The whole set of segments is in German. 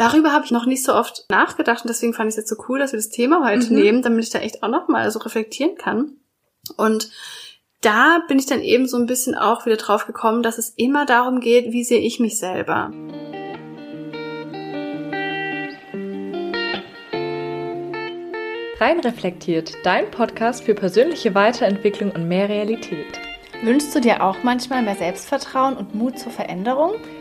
Darüber habe ich noch nicht so oft nachgedacht und deswegen fand ich es jetzt so cool, dass wir das Thema heute Mhm. nehmen, damit ich da echt auch noch mal so reflektieren kann. Und da bin ich dann eben so ein bisschen auch wieder drauf gekommen, dass es immer darum geht, wie sehe ich mich selber. Rein reflektiert, dein Podcast für persönliche Weiterentwicklung und mehr Realität. Wünschst du dir auch manchmal mehr Selbstvertrauen und Mut zur Veränderung?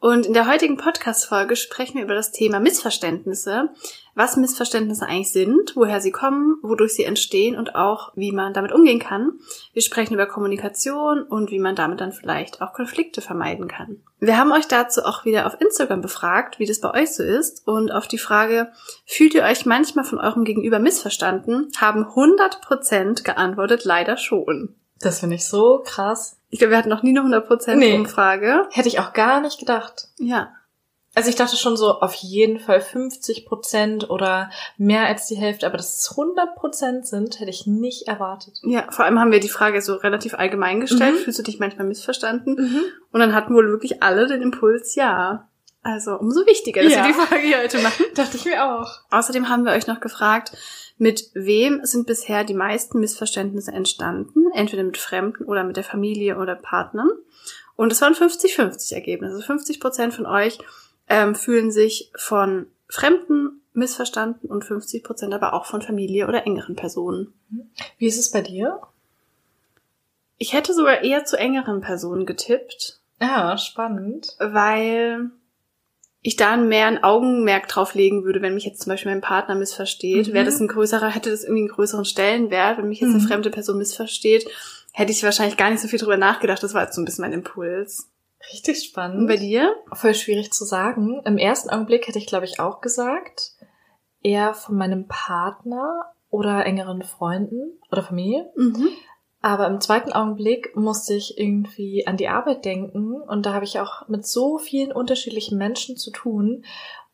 Und in der heutigen Podcast-Folge sprechen wir über das Thema Missverständnisse, was Missverständnisse eigentlich sind, woher sie kommen, wodurch sie entstehen und auch, wie man damit umgehen kann. Wir sprechen über Kommunikation und wie man damit dann vielleicht auch Konflikte vermeiden kann. Wir haben euch dazu auch wieder auf Instagram befragt, wie das bei euch so ist und auf die Frage, fühlt ihr euch manchmal von eurem Gegenüber missverstanden, haben 100% geantwortet, leider schon. Das finde ich so krass. Ich glaube, wir hatten noch nie eine 100% Nee. Umfrage. Hätte ich auch gar nicht gedacht. Ja. Also ich dachte schon so auf jeden Fall 50 Prozent oder mehr als die Hälfte, aber dass es 100 Prozent sind, hätte ich nicht erwartet. Ja, vor allem haben wir die Frage so relativ allgemein gestellt. Mhm. Fühlst du dich manchmal missverstanden? Und dann hatten wohl wirklich alle den Impuls, ja. Also umso wichtiger, dass Ja. wir die Frage hier heute machen. Dachte ich mir auch. Außerdem haben wir euch noch gefragt, mit wem sind bisher die meisten Missverständnisse entstanden? Entweder mit Fremden oder mit der Familie oder Partnern. Und es waren 50-50 Ergebnisse. Also 50 Prozent von euch ähm, fühlen sich von Fremden missverstanden und 50 Prozent aber auch von Familie oder engeren Personen. Wie ist es bei dir? Ich hätte sogar eher zu engeren Personen getippt, Ja, spannend. weil ich da mehr ein Augenmerk drauf legen würde, wenn mich jetzt zum Beispiel mein Partner missversteht. Mhm. Wäre das ein größerer, hätte das irgendwie einen größeren Stellenwert, wenn mich jetzt eine Mhm. fremde Person missversteht, hätte ich wahrscheinlich gar nicht so viel drüber nachgedacht. Das war jetzt so ein bisschen mein Impuls. Richtig spannend. Und bei dir? Voll schwierig zu sagen. Im ersten Augenblick hätte ich, glaube ich, auch gesagt, eher von meinem Partner oder engeren Freunden oder Familie. Mhm. Aber im zweiten Augenblick musste ich irgendwie an die Arbeit denken und da habe ich auch mit so vielen unterschiedlichen Menschen zu tun.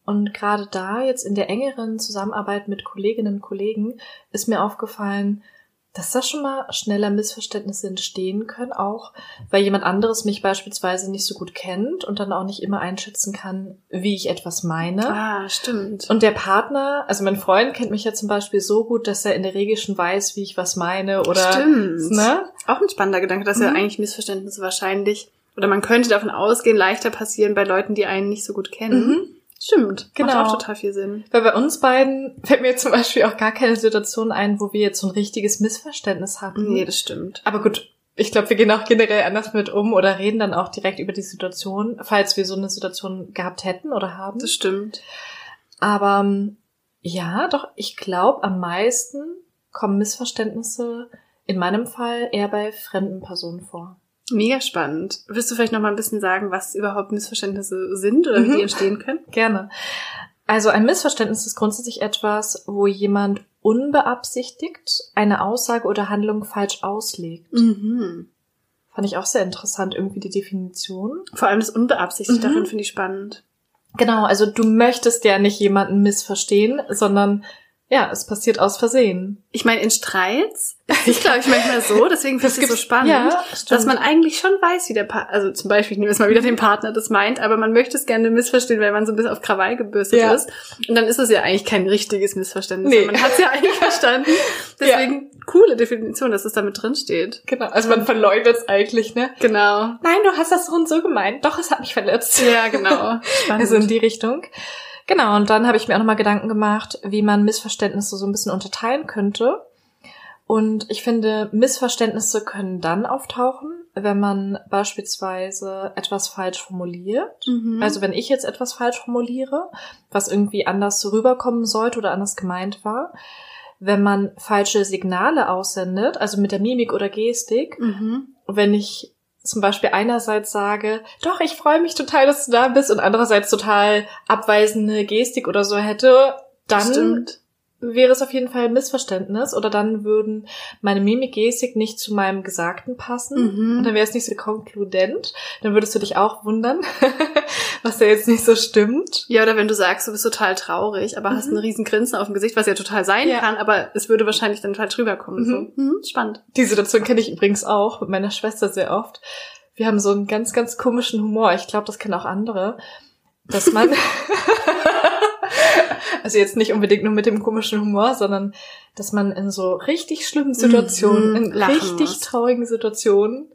Und gerade da, jetzt in der engeren Zusammenarbeit mit Kolleginnen und Kollegen, ist mir aufgefallen, dass da schon mal schneller Missverständnisse entstehen können, auch weil jemand anderes mich beispielsweise nicht so gut kennt und dann auch nicht immer einschätzen kann, wie ich etwas meine. Ah, stimmt. Und der Partner, also mein Freund kennt mich ja zum Beispiel so gut, dass er in der Regel schon weiß, wie ich was meine oder stimmt. ne? Auch ein spannender Gedanke, dass ja Mhm. eigentlich Missverständnisse wahrscheinlich, oder man könnte davon ausgehen, leichter passieren bei Leuten, die einen nicht so gut kennen. Mhm. Stimmt. Genau. Macht auch total viel Sinn. Weil bei uns beiden fällt mir zum Beispiel auch gar keine Situation ein, wo wir jetzt so ein richtiges Missverständnis hatten. Nee, das stimmt. Aber gut, ich glaube, wir gehen auch generell anders mit um oder reden dann auch direkt über die Situation, falls wir so eine Situation gehabt hätten oder haben. Das stimmt. Aber ähm, ja, doch, ich glaube, am meisten kommen Missverständnisse in meinem Fall eher bei fremden Personen vor. Mega spannend. Willst du vielleicht noch mal ein bisschen sagen, was überhaupt Missverständnisse sind oder wie Mhm. die entstehen können? Gerne. Also ein Missverständnis ist grundsätzlich etwas, wo jemand unbeabsichtigt eine Aussage oder Handlung falsch auslegt. Mhm. Fand ich auch sehr interessant, irgendwie die Definition. Vor allem das Unbeabsichtigt, Mhm. darin finde ich spannend. Genau, also du möchtest ja nicht jemanden missverstehen, sondern ja, es passiert aus Versehen. Ich meine, in Streits es, glaube ich, manchmal so, deswegen finde ich es so spannend, ja, dass man eigentlich schon weiß, wie der Partner, also zum Beispiel, ich nehme jetzt mal wieder den Partner das meint, aber man möchte es gerne missverstehen, weil man so ein bisschen auf Krawall gebürstet Ja. ist. Und dann ist es ja eigentlich kein richtiges Missverständnis. Nee. Man hat es ja eigentlich verstanden. Deswegen coole Definition, dass es damit drin steht. Genau, also man verleugnet es eigentlich, ne? Genau. Nein, du hast das so und so gemeint. Doch, es hat mich verletzt. Ja, genau. Spannend. Also in die Richtung. Genau, und dann habe ich mir auch nochmal Gedanken gemacht, wie man Missverständnisse so ein bisschen unterteilen könnte. Und ich finde, Missverständnisse können dann auftauchen, wenn man beispielsweise etwas falsch formuliert. Mhm. Also wenn ich jetzt etwas falsch formuliere, was irgendwie anders rüberkommen sollte oder anders gemeint war. Wenn man falsche Signale aussendet, also mit der Mimik oder Gestik, mhm. wenn ich zum Beispiel einerseits sage, doch, ich freue mich total, dass du da bist und andererseits total abweisende Gestik oder so hätte, dann Stimmt. Wäre es auf jeden Fall ein Missverständnis oder dann würden meine Mimik-Gestik nicht zu meinem Gesagten passen Mhm. und dann wäre es nicht so konkludent. Dann würdest du dich auch wundern, was da jetzt nicht so stimmt. Ja, oder wenn du sagst, du bist total traurig, aber hast Mhm. einen riesen Grinsen auf dem Gesicht, was ja total sein Ja. kann, aber es würde wahrscheinlich dann falsch rüberkommen. Mhm. So. Mhm, spannend. Die Situation kenne ich übrigens auch mit meiner Schwester sehr oft. Wir haben so einen ganz, ganz komischen Humor. Ich glaube, das kennen auch andere. Dass man, also jetzt nicht unbedingt nur mit dem komischen Humor, sondern dass man in so richtig schlimmen Situationen, Mhm, in richtig muss. traurigen Situationen,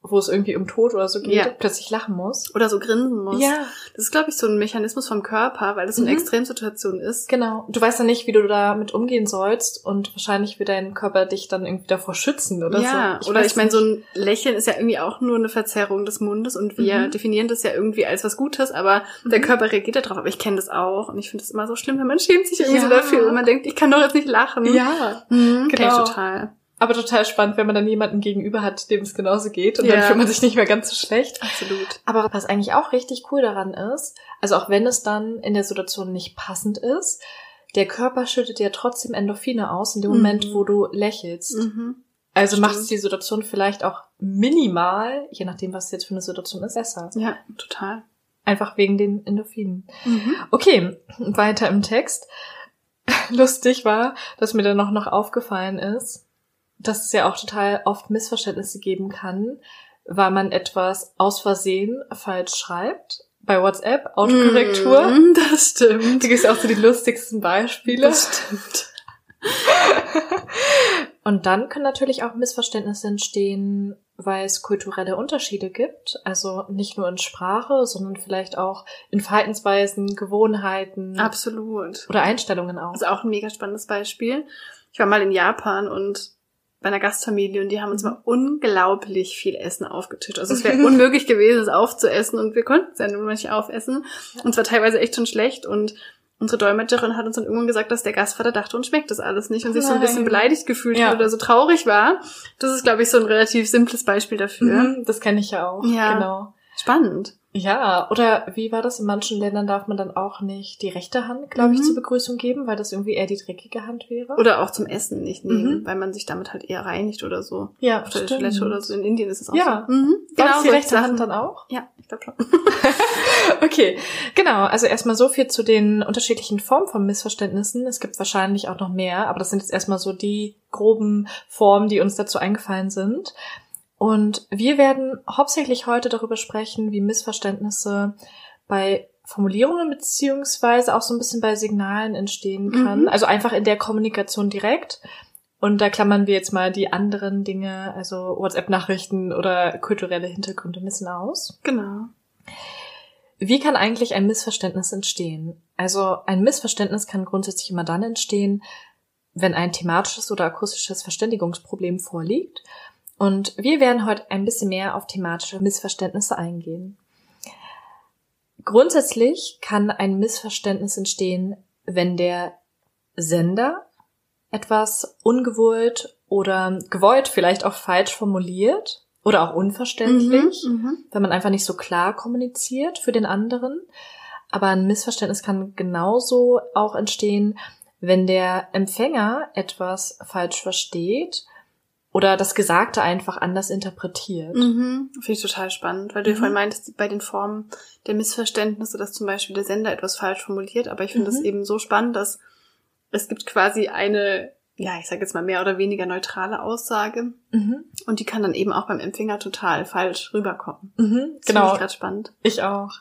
wo es irgendwie um Tod oder so geht, Ja. plötzlich lachen muss. Oder so grinsen muss. Ja, Das ist, glaube ich, so ein Mechanismus vom Körper, weil das so eine Mhm. Extremsituation ist. genau. Du weißt ja nicht, wie du damit umgehen sollst und wahrscheinlich wird dein Körper dich dann irgendwie davor schützen oder ja, so. oder weiß ich meine, so ein Lächeln ist ja irgendwie auch nur eine Verzerrung des Mundes und wir Mhm. definieren das ja irgendwie als was Gutes, aber der Mhm. Körper reagiert darauf. Aber ich kenne das auch und ich finde es immer so schlimm, wenn man schämt sich irgendwie Ja. so dafür und man denkt, ich kann doch jetzt nicht lachen. Ja, mhm, genau. total. Aber total spannend, wenn man dann jemanden gegenüber hat, dem es genauso geht und Ja. dann fühlt man sich nicht mehr ganz so schlecht. Absolut. Aber was eigentlich auch richtig cool daran ist, also auch wenn es dann in der Situation nicht passend ist, der Körper schüttet ja trotzdem Endorphine aus in dem Mhm. Moment, wo du lächelst. Mhm. Also macht es die Situation vielleicht auch minimal, je nachdem, was jetzt für eine Situation ist, besser. Ja, total. Einfach wegen den Endorphinen. Mhm. Okay, weiter im Text. Lustig war, dass mir dann noch, noch aufgefallen ist, dass es ja auch total oft Missverständnisse geben kann, weil man etwas aus Versehen falsch schreibt. Bei WhatsApp, Autokorrektur. Mhm, das stimmt. Da gibt es auch so die lustigsten Beispiele. Das stimmt. Und dann können natürlich auch Missverständnisse entstehen, weil es kulturelle Unterschiede gibt. Also nicht nur in Sprache, sondern vielleicht auch in Verhaltensweisen, Gewohnheiten Absolut. oder Einstellungen auch. Das ist auch ein mega spannendes Beispiel. Ich war mal in Japan und bei einer Gastfamilie und die haben uns Mhm. mal unglaublich viel Essen aufgetischt. Also es wäre unmöglich gewesen, es aufzuessen und wir konnten es ja mal nicht aufessen. Und zwar teilweise echt schon schlecht und unsere Dolmetscherin hat uns dann irgendwann gesagt, dass der Gastvater dachte, uns schmeckt das alles nicht und sich so ein bisschen beleidigt gefühlt Ja. hat oder so traurig war. Das ist, glaube ich, so ein relativ simples Beispiel dafür. Mhm, das kenne ich ja auch. Ja. Genau. Spannend. Ja, oder wie war das? In manchen Ländern darf man dann auch nicht die rechte Hand, glaube ich, Mhm. zur Begrüßung geben, weil das irgendwie eher die dreckige Hand wäre. Oder auch zum Essen nicht nehmen, Mhm. weil man sich damit halt eher reinigt oder so. ja, Auf der Toilette oder so. In Indien ist es auch Ja. so. Mhm. Das die rechte Sachen. Hand dann auch? Ja, ich glaube schon. Okay, genau. Also erstmal so viel zu den unterschiedlichen Formen von Missverständnissen. Es gibt wahrscheinlich auch noch mehr, aber das sind jetzt erstmal so die groben Formen, die uns dazu eingefallen sind. Und wir werden hauptsächlich heute darüber sprechen, wie Missverständnisse bei Formulierungen beziehungsweise auch so ein bisschen bei Signalen entstehen kann. Mhm. Also einfach in der Kommunikation direkt. Und da klammern wir jetzt mal die anderen Dinge, also WhatsApp-Nachrichten oder kulturelle Hintergründe ein bisschen aus. Genau. Wie kann eigentlich ein Missverständnis entstehen? Also ein Missverständnis kann grundsätzlich immer dann entstehen, wenn ein thematisches oder akustisches Verständigungsproblem vorliegt. Und wir werden heute ein bisschen mehr auf thematische Missverständnisse eingehen. Grundsätzlich kann ein Missverständnis entstehen, wenn der Sender etwas ungewollt oder gewollt vielleicht auch falsch formuliert oder auch unverständlich Mhm. wenn man einfach nicht so klar kommuniziert für den anderen. Aber ein Missverständnis kann genauso auch entstehen, wenn der Empfänger etwas falsch versteht oder das Gesagte einfach anders interpretiert. Mhm. Finde ich total spannend, weil du ja Mhm. vorhin meintest, bei den Formen der Missverständnisse, dass zum Beispiel der Sender etwas falsch formuliert, aber ich finde es Mhm. eben so spannend, dass es gibt quasi eine, ja, ich sage jetzt mal mehr oder weniger neutrale Aussage Mhm. und die kann dann eben auch beim Empfänger total falsch rüberkommen. Mhm. Das Genau, finde ich gerade spannend. ich auch.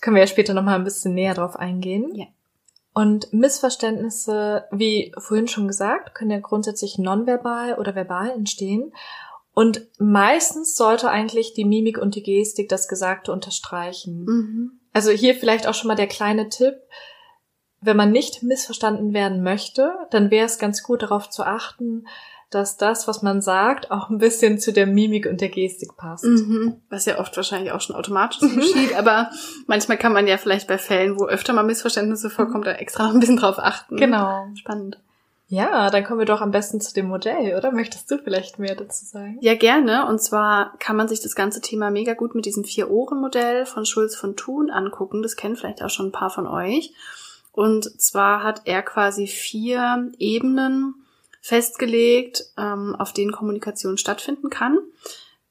Können wir ja später nochmal ein bisschen näher drauf eingehen. Ja. Und Missverständnisse, wie vorhin schon gesagt, können ja grundsätzlich nonverbal oder verbal entstehen. Und meistens sollte eigentlich die Mimik und die Gestik das Gesagte unterstreichen. Mhm. Also hier vielleicht auch schon mal der kleine Tipp. Wenn man nicht missverstanden werden möchte, dann wäre es ganz gut darauf zu achten, dass das, was man sagt, auch ein bisschen zu der Mimik und der Gestik passt. Mhm. Was ja oft wahrscheinlich auch schon automatisch geschieht, aber manchmal kann man ja vielleicht bei Fällen, wo öfter mal Missverständnisse vorkommen, da extra noch ein bisschen drauf achten. Genau. Spannend. Ja, dann kommen wir doch am besten zu dem Modell, oder? Möchtest du vielleicht mehr dazu sagen? Ja, gerne. Und zwar kann man sich das ganze Thema mega gut mit diesem Vier-Ohren-Modell von Schulz von Thun angucken. Das kennen vielleicht auch schon ein paar von euch. Und zwar hat er quasi vier Ebenen festgelegt, ähm, auf denen Kommunikation stattfinden kann.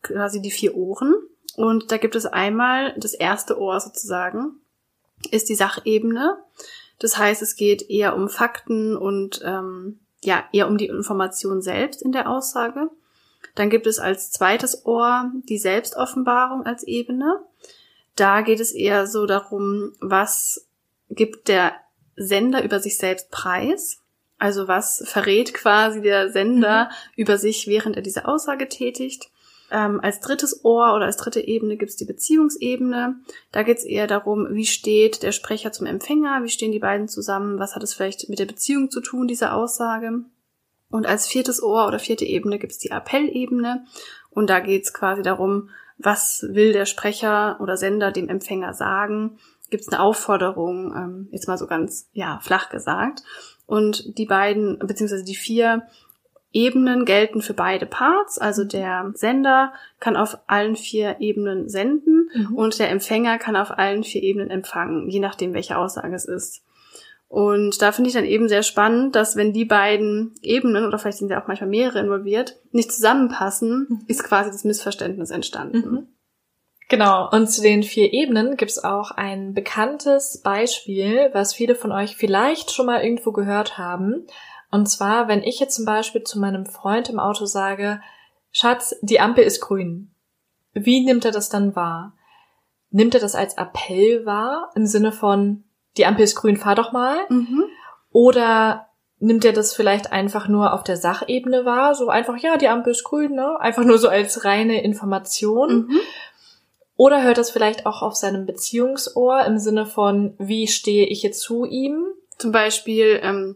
Quasi die vier Ohren. Und da gibt es einmal das erste Ohr sozusagen, ist die Sachebene. Das heißt, es geht eher um Fakten und ähm, ja, eher um die Information selbst in der Aussage. Dann gibt es als zweites Ohr die Selbstoffenbarung als Ebene. Da geht es eher so darum, was gibt der Sender über sich selbst preis? Also was verrät quasi der Sender mhm. über sich, während er diese Aussage tätigt? Ähm, als drittes Ohr oder als dritte Ebene gibt's die Beziehungsebene. Da geht's eher darum, wie steht der Sprecher zum Empfänger, wie stehen die beiden zusammen, was hat es vielleicht mit der Beziehung zu tun, diese Aussage. Und als viertes Ohr oder vierte Ebene gibt's die Appellebene. Und da geht's quasi darum, was will der Sprecher oder Sender dem Empfänger sagen? Gibt es eine Aufforderung, ähm, jetzt mal so ganz ja flach gesagt. Und die beiden beziehungsweise die vier Ebenen gelten für beide Parts. Also der Sender kann auf allen vier Ebenen senden mhm. und der Empfänger kann auf allen vier Ebenen empfangen, je nachdem, welche Aussage es ist. Und da finde ich dann eben sehr spannend, dass wenn die beiden Ebenen, oder vielleicht sind ja auch manchmal mehrere involviert, nicht zusammenpassen, mhm. ist quasi das Missverständnis entstanden. Mhm. Genau, und zu den vier Ebenen gibt es auch ein bekanntes Beispiel, was viele von euch vielleicht schon mal irgendwo gehört haben. Und zwar, wenn ich jetzt zum Beispiel zu meinem Freund im Auto sage, Schatz, die Ampel ist grün. Wie nimmt er das dann wahr? Nimmt er das als Appell wahr, im Sinne von, die Ampel ist grün, fahr doch mal. Mhm. Oder nimmt er das vielleicht einfach nur auf der Sachebene wahr, so einfach, ja, die Ampel ist grün, ne? Einfach nur so als reine Information. Mhm. Oder hört das vielleicht auch auf seinem Beziehungsohr im Sinne von, wie stehe ich jetzt zu ihm? Zum Beispiel, ähm,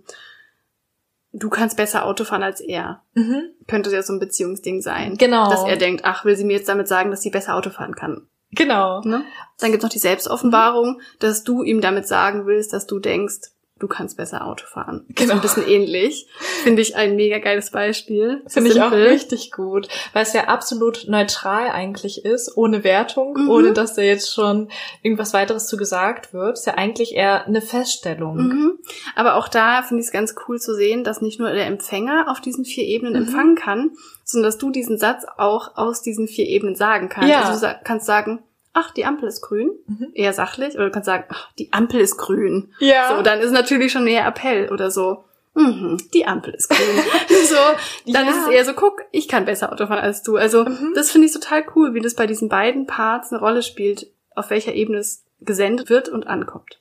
du kannst besser Auto fahren als er. Mhm. Könnte ja so ein Beziehungsding sein. Genau. Dass er denkt, ach, will sie mir jetzt damit sagen, dass sie besser Auto fahren kann. Genau. Ne? Dann gibt's noch die Selbstoffenbarung, dass du ihm damit sagen willst, dass du denkst, du kannst besser Auto fahren. Genau. So ein bisschen ähnlich. Finde ich ein mega geiles Beispiel. Finde ich auch richtig gut, weil es ja absolut neutral eigentlich ist, ohne Wertung, mhm. ohne dass da jetzt schon irgendwas weiteres zu gesagt wird. Ist ja eigentlich eher eine Feststellung. Mhm. Aber auch da finde ich es ganz cool zu sehen, dass nicht nur der Empfänger auf diesen vier Ebenen mhm. empfangen kann, sondern dass du diesen Satz auch aus diesen vier Ebenen sagen kannst. Ja. Also du kannst sagen, ach, die Ampel ist grün, mhm. eher sachlich, oder du kannst sagen, ach, die Ampel ist grün. Ja. So, dann ist natürlich schon mehr Appell oder so. Mhm, die Ampel ist grün. so, dann ja. ist es eher so, guck, ich kann besser Auto fahren als du. Also, mhm. das finde ich total cool, wie das bei diesen beiden Parts eine Rolle spielt, auf welcher Ebene es gesendet wird und ankommt.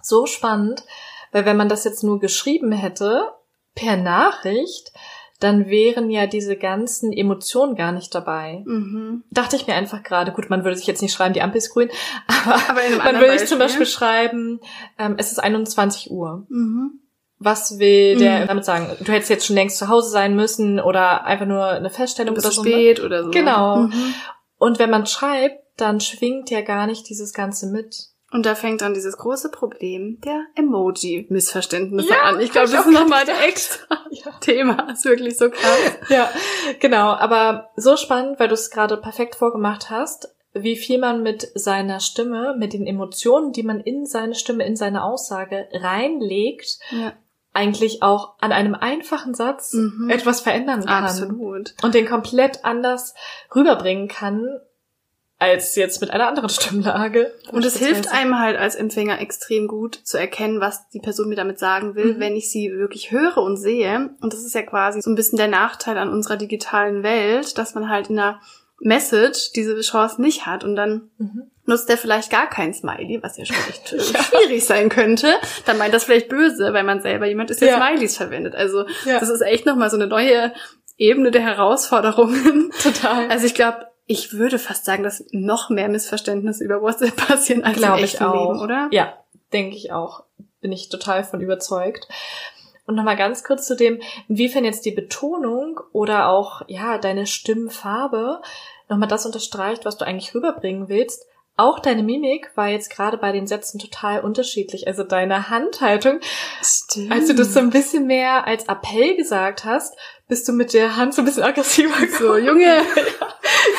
So spannend, weil wenn man das jetzt nur geschrieben hätte, per Nachricht, dann wären ja diese ganzen Emotionen gar nicht dabei. Mhm. Dachte ich mir einfach gerade, gut, man würde sich jetzt nicht schreiben, die Ampel ist grün, aber, aber man würde sich zum Beispiel schreiben, ähm, es ist 21 Uhr. Mhm. Was will der mhm. damit sagen? Du hättest jetzt schon längst zu Hause sein müssen oder einfach nur eine Feststellung oder so. Ne? spät oder so. Genau. Mhm. Und wenn man schreibt, dann schwingt ja gar nicht dieses Ganze mit. Und da fängt dann dieses große Problem der Emoji-Missverständnisse ja, an. Ich glaube, das ist nochmal ein extra ja. Thema. Ist wirklich so krass. Ja, genau. Aber so spannend, weil du es gerade perfekt vorgemacht hast, wie viel man mit seiner Stimme, mit den Emotionen, die man in seine Stimme, in seine Aussage reinlegt, ja. eigentlich auch an einem einfachen Satz mhm. etwas verändern kann. Absolut. Und den komplett anders rüberbringen kann, als jetzt mit einer anderen Stimmlage. Und es hilft einem halt als Empfänger extrem gut zu erkennen, was die Person mir damit sagen will, mhm. wenn ich sie wirklich höre und sehe. Und das ist ja quasi so ein bisschen der Nachteil an unserer digitalen Welt, dass man halt in einer Message diese Chance nicht hat und dann mhm. nutzt er vielleicht gar kein Smiley, was ja schon echt ja. schwierig sein könnte. Dann meint das vielleicht böse, weil man selber jemand ist, der ja. Smileys verwendet. Also ja. das ist echt nochmal so eine neue Ebene der Herausforderungen. Total. Also ich glaube, ich würde fast sagen, dass noch mehr Missverständnisse über WhatsApp passieren als Glaube im echten ich auch. Leben, oder? Ja, denke ich auch. Bin ich total von überzeugt. Und nochmal ganz kurz zu dem, inwiefern jetzt die Betonung oder auch, ja, deine Stimmfarbe nochmal das unterstreicht, was du eigentlich rüberbringen willst. Auch deine Mimik war jetzt gerade bei den Sätzen total unterschiedlich. Also deine Handhaltung, Stimmt. als du das so ein bisschen mehr als Appell gesagt hast, bist du mit der Hand so ein bisschen aggressiver So, Junge. ja,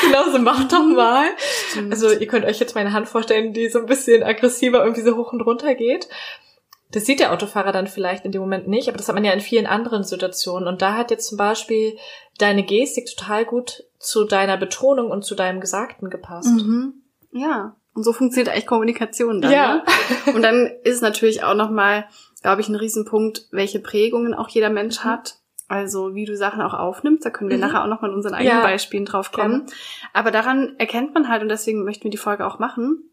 genau, so mach doch mal. Stimmt. Also ihr könnt euch jetzt meine Hand vorstellen, die so ein bisschen aggressiver irgendwie so hoch und runter geht. Das sieht der Autofahrer dann vielleicht in dem Moment nicht, aber das hat man ja in vielen anderen Situationen. Und da hat jetzt zum Beispiel deine Gestik total gut zu deiner Betonung und zu deinem Gesagten gepasst. Mhm. Ja. Und so funktioniert eigentlich Kommunikation dann. Ja. Ne? Und dann ist natürlich auch nochmal, glaube ich, ein Riesenpunkt, welche Prägungen auch jeder Mensch hat. Also wie du Sachen auch aufnimmst, da können wir Mhm. nachher auch nochmal in unseren eigenen Ja. Beispielen drauf kommen. Aber daran erkennt man halt, und deswegen möchten wir die Folge auch machen,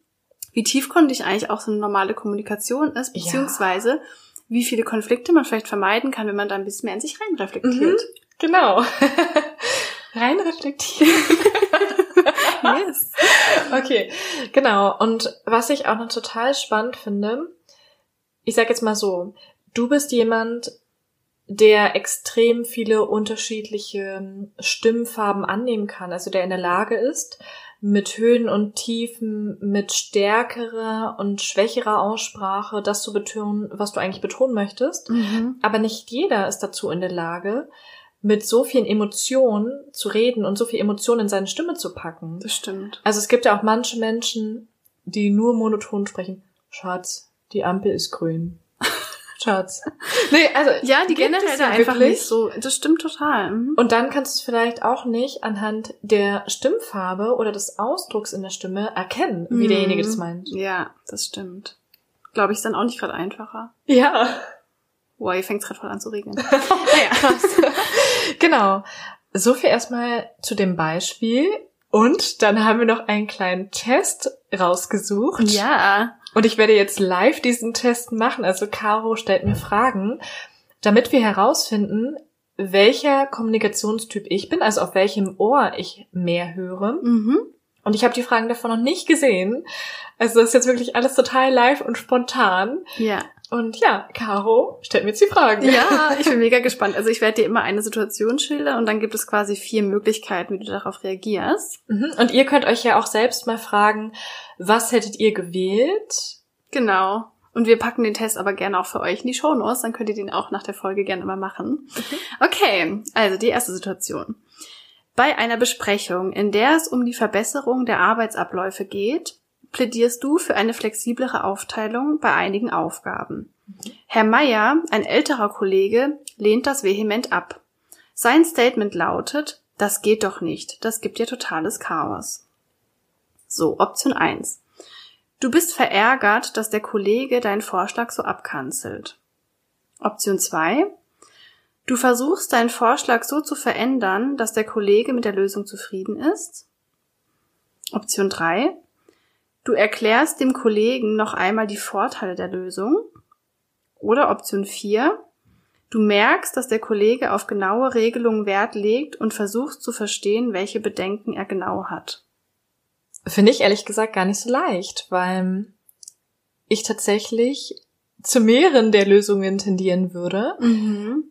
wie tiefgründig eigentlich auch so eine normale Kommunikation ist, Ja. beziehungsweise wie viele Konflikte man vielleicht vermeiden kann, wenn man da ein bisschen mehr in sich reinreflektiert. Genau. Rein reflektieren. Yes. Okay, genau. Und was ich auch noch total spannend finde, ich sag jetzt mal so, du bist jemand, der extrem viele unterschiedliche Stimmfarben annehmen kann, also der in der Lage ist, mit Höhen und Tiefen, mit stärkerer und schwächerer Aussprache das zu betonen, was du eigentlich betonen möchtest. Mhm. Aber nicht jeder ist dazu in der Lage, mit so vielen Emotionen zu reden und so viel Emotionen in seine Stimme zu packen. Das stimmt. Also es gibt ja auch manche Menschen, die nur monoton sprechen. Schatz, die Ampel ist grün. Schatz. Nee, also Ja, die generell es ja einfach wirklich. nicht so. Das stimmt total. Mhm. Und dann kannst du es vielleicht auch nicht anhand der Stimmfarbe oder des Ausdrucks in der Stimme erkennen, wie Mhm. derjenige das meint. Ja, das stimmt. Glaube ich, ist dann auch nicht gerade einfacher. Ja. Boah, ihr fängt gerade voll an zu regnen. Naja. genau. So viel erstmal zu dem Beispiel. Und dann haben wir noch einen kleinen Test rausgesucht. ja. Und ich werde jetzt live diesen Test machen. Also Caro stellt mir Fragen, damit wir herausfinden, welcher Kommunikationstyp ich bin, also auf welchem Ohr ich mehr höre. Mhm. Und ich habe die Fragen davon noch nicht gesehen. Also das ist jetzt wirklich alles total live und spontan. Ja. Und ja, Caro stellt mir jetzt die Fragen. Ja, ich bin mega gespannt. Also ich werde dir immer eine Situation schildern und dann gibt es quasi vier Möglichkeiten, wie du darauf reagierst. Mhm. Und ihr könnt euch ja auch selbst mal fragen, was hättet ihr gewählt? Genau. Und wir packen den Test aber gerne auch für euch in die Shownotes, dann könnt ihr den auch nach der Folge gerne immer machen. Okay, also die erste Situation. Bei einer Besprechung, in der es um die Verbesserung der Arbeitsabläufe geht, plädierst du für eine flexiblere Aufteilung bei einigen Aufgaben. Herr Meier, ein älterer Kollege, lehnt das vehement ab. Sein Statement lautet, das geht doch nicht, das gibt ja totales Chaos. So, Option 1. Du bist verärgert, dass der Kollege deinen Vorschlag so abkanzelt. Option 2. Du versuchst deinen Vorschlag so zu verändern, dass der Kollege mit der Lösung zufrieden ist. Option 3. Du erklärst dem Kollegen noch einmal die Vorteile der Lösung. Oder Option 4. Du merkst, dass der Kollege auf genaue Regelungen Wert legt und versuchst zu verstehen, welche Bedenken er genau hat. Finde ich ehrlich gesagt gar nicht so leicht, weil ich tatsächlich zu mehreren der Lösungen tendieren würde. Mhm.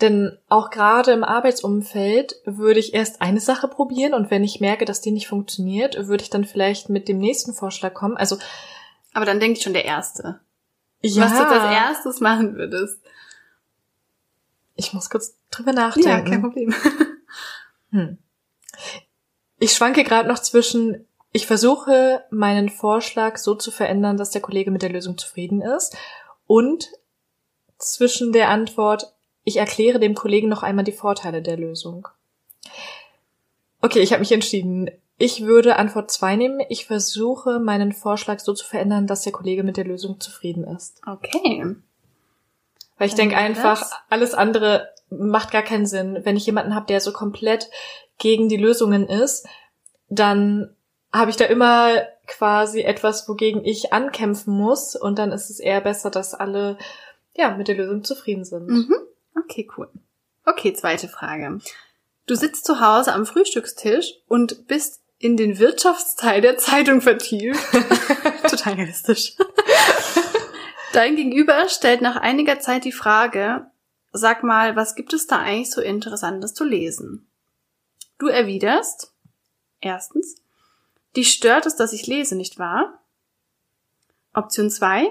Denn auch gerade im Arbeitsumfeld würde ich erst eine Sache probieren und wenn ich merke, dass die nicht funktioniert, würde ich dann vielleicht mit dem nächsten Vorschlag kommen. Also Aber dann denke ich schon der Erste. ja, Was du als erstes machen würdest. ich muss kurz drüber nachdenken. Problem. Hm. Ich schwanke gerade noch zwischen, ich versuche meinen Vorschlag so zu verändern, dass der Kollege mit der Lösung zufrieden ist und zwischen der Antwort, ich erkläre dem Kollegen noch einmal die Vorteile der Lösung. Okay, ich habe mich entschieden. Ich würde Antwort 2 nehmen. Ich versuche meinen Vorschlag so zu verändern, dass der Kollege mit der Lösung zufrieden ist. Okay. Weil ich denke einfach, das- alles andere macht gar keinen Sinn. Wenn ich jemanden habe, der so komplett gegen die Lösungen ist, dann habe ich da immer quasi etwas, wogegen ich ankämpfen muss. Und dann ist es eher besser, dass alle ja mit der Lösung zufrieden sind. Mhm. Okay, cool. Okay, zweite Frage. Du sitzt zu Hause am Frühstückstisch und bist in den Wirtschaftsteil der Zeitung vertieft. Total realistisch. Dein Gegenüber stellt nach einiger Zeit die Frage, sag mal, was gibt es da eigentlich so Interessantes zu lesen? Du erwiderst, erstens, dich stört es, dass ich lese, nicht wahr? Option 2,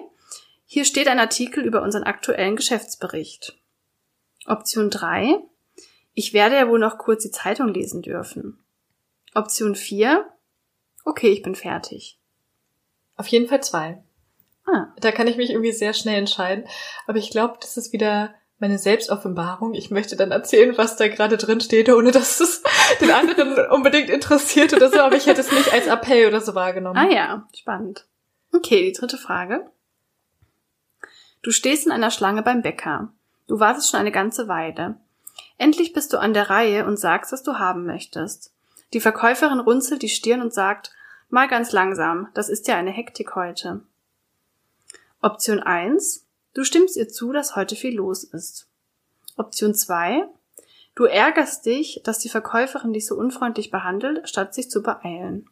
hier steht ein Artikel über unseren aktuellen Geschäftsbericht. Option 3. Ich werde ja wohl noch kurz die Zeitung lesen dürfen. Option 4. Okay, ich bin fertig. Auf jeden Fall zwei. Ah. Da kann ich mich irgendwie sehr schnell entscheiden. Aber ich glaube, das ist wieder meine Selbstoffenbarung. Ich möchte dann erzählen, was da gerade drin steht, ohne dass es den anderen unbedingt interessiert oder so. Aber ich hätte es nicht als Appell oder so wahrgenommen. Ah ja, spannend. Okay, die dritte Frage. Du stehst in einer Schlange beim Bäcker. Du wartest schon eine ganze Weile. Endlich bist du an der Reihe und sagst, was du haben möchtest. Die Verkäuferin runzelt die Stirn und sagt, mal ganz langsam, das ist ja eine Hektik heute. Option 1. Du stimmst ihr zu, dass heute viel los ist. Option 2. Du ärgerst dich, dass die Verkäuferin dich so unfreundlich behandelt, statt sich zu beeilen.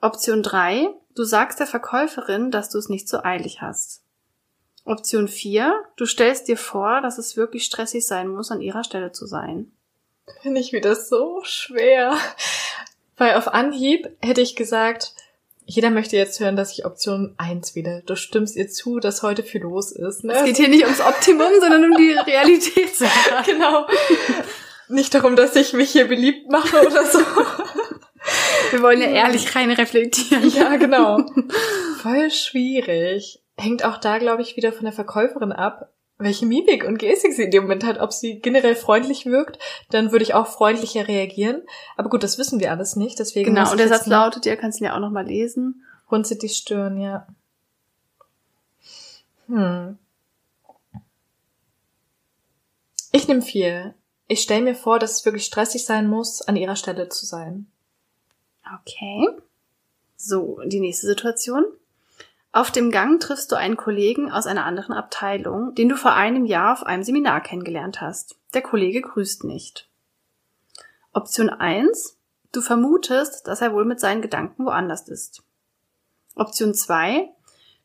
Option 3. Du sagst der Verkäuferin, dass du es nicht so eilig hast. Option 4. Du stellst dir vor, dass es wirklich stressig sein muss, an ihrer Stelle zu sein. Finde ich wieder so schwer. Weil auf Anhieb hätte ich gesagt, jeder möchte jetzt hören, dass ich Option 1 wähle. Du stimmst ihr zu, dass heute viel los ist. Ne? Es geht hier nicht ums Optimum, sondern um die Realität. genau. Nicht darum, dass ich mich hier beliebt mache oder so. Wir wollen ja ehrlich rein reflektieren. Ja, genau. Voll schwierig. Hängt auch da, glaube ich, wieder von der Verkäuferin ab, welche Mimik und Gestik sie in dem Moment hat. Ob sie generell freundlich wirkt, dann würde ich auch freundlicher reagieren. Aber gut, das wissen wir alles nicht. Deswegen genau, und der Satz lautet, ihr kannst ihn ja auch nochmal lesen. Runzelt die Stirn, ja. Hm. Ich nehme vier. Ich stelle mir vor, dass es wirklich stressig sein muss, an ihrer Stelle zu sein. Okay. So, die nächste Situation. Auf dem Gang triffst du einen Kollegen aus einer anderen Abteilung, den du vor einem Jahr auf einem Seminar kennengelernt hast. Der Kollege grüßt nicht. Option 1. Du vermutest, dass er wohl mit seinen Gedanken woanders ist. Option 2.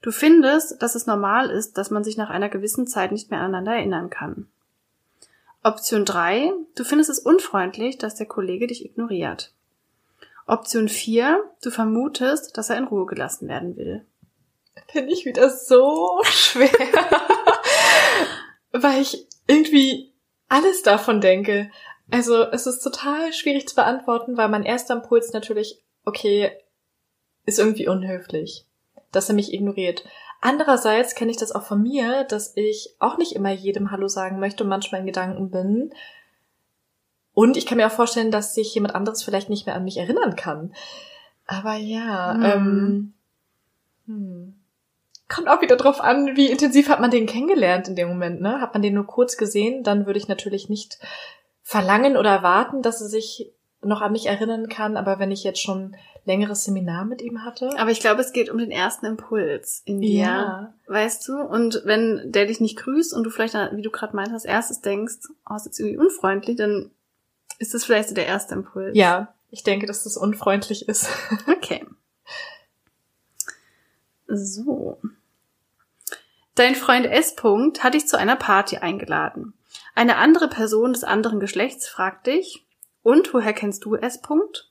Du findest, dass es normal ist, dass man sich nach einer gewissen Zeit nicht mehr aneinander erinnern kann. Option 3. Du findest es unfreundlich, dass der Kollege dich ignoriert. Option 4. Du vermutest, dass er in Ruhe gelassen werden will finde ich wieder so schwer, weil ich irgendwie alles davon denke. Also es ist total schwierig zu beantworten, weil mein erster Impuls natürlich, okay, ist irgendwie unhöflich, dass er mich ignoriert. Andererseits kenne ich das auch von mir, dass ich auch nicht immer jedem Hallo sagen möchte und manchmal in Gedanken bin. Und ich kann mir auch vorstellen, dass sich jemand anderes vielleicht nicht mehr an mich erinnern kann. Aber ja, hm. ähm, hm kommt auch wieder drauf an, wie intensiv hat man den kennengelernt in dem Moment, ne? Hat man den nur kurz gesehen, dann würde ich natürlich nicht verlangen oder erwarten, dass er sich noch an mich erinnern kann, aber wenn ich jetzt schon längeres Seminar mit ihm hatte. Aber ich glaube, es geht um den ersten Impuls in dir, ja. weißt du? Und wenn der dich nicht grüßt und du vielleicht, wie du gerade meint, als erstes denkst, oh, ist jetzt irgendwie unfreundlich, dann ist das vielleicht so der erste Impuls. Ja, ich denke, dass das unfreundlich ist. Okay. So. Dein Freund S. -Punkt hat dich zu einer Party eingeladen. Eine andere Person des anderen Geschlechts fragt dich, und woher kennst du S. -Punkt?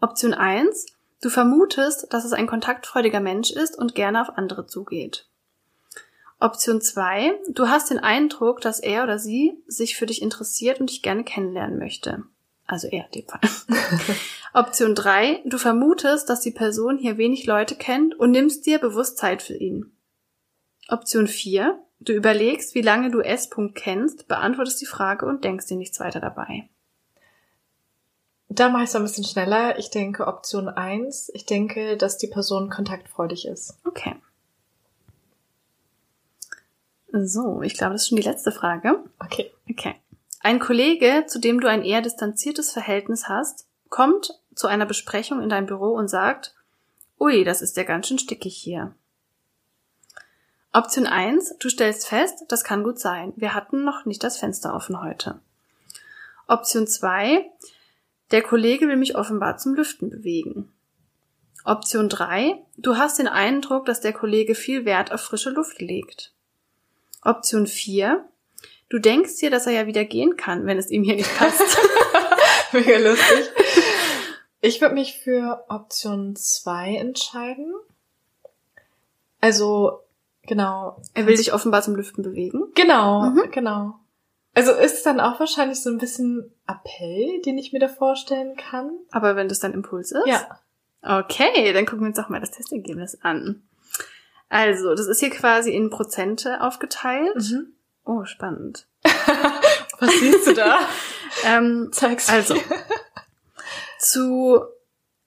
Option 1. Du vermutest, dass es ein kontaktfreudiger Mensch ist und gerne auf andere zugeht. Option 2. Du hast den Eindruck, dass er oder sie sich für dich interessiert und dich gerne kennenlernen möchte. Also er in dem Fall. Option 3. Du vermutest, dass die Person hier wenig Leute kennt und nimmst dir bewusst Zeit für ihn. Option 4. Du überlegst, wie lange du S. kennst, beantwortest die Frage und denkst dir nichts weiter dabei. Da mache ich es ein bisschen schneller. Ich denke Option 1. Ich denke, dass die Person kontaktfreudig ist. Okay. So, ich glaube, das ist schon die letzte Frage. Okay. Okay. Ein Kollege, zu dem du ein eher distanziertes Verhältnis hast, kommt zu einer Besprechung in dein Büro und sagt, ui, das ist ja ganz schön stickig hier. Option 1, du stellst fest, das kann gut sein. Wir hatten noch nicht das Fenster offen heute. Option 2, der Kollege will mich offenbar zum Lüften bewegen. Option 3, du hast den Eindruck, dass der Kollege viel Wert auf frische Luft legt. Option 4, du denkst dir, dass er ja wieder gehen kann, wenn es ihm hier nicht passt. Mega lustig. Ich würde mich für Option 2 entscheiden. Also Genau. Er will dich offenbar zum Lüften bewegen. Genau, mhm. genau. Also ist es dann auch wahrscheinlich so ein bisschen Appell, den ich mir da vorstellen kann. Aber wenn das dein Impuls ist? Ja. Okay, dann gucken wir uns doch mal das Testergebnis an. Also, das ist hier quasi in Prozente aufgeteilt. Mhm. Oh, spannend. Was siehst du da? Ähm, Zeig's also, mir. zu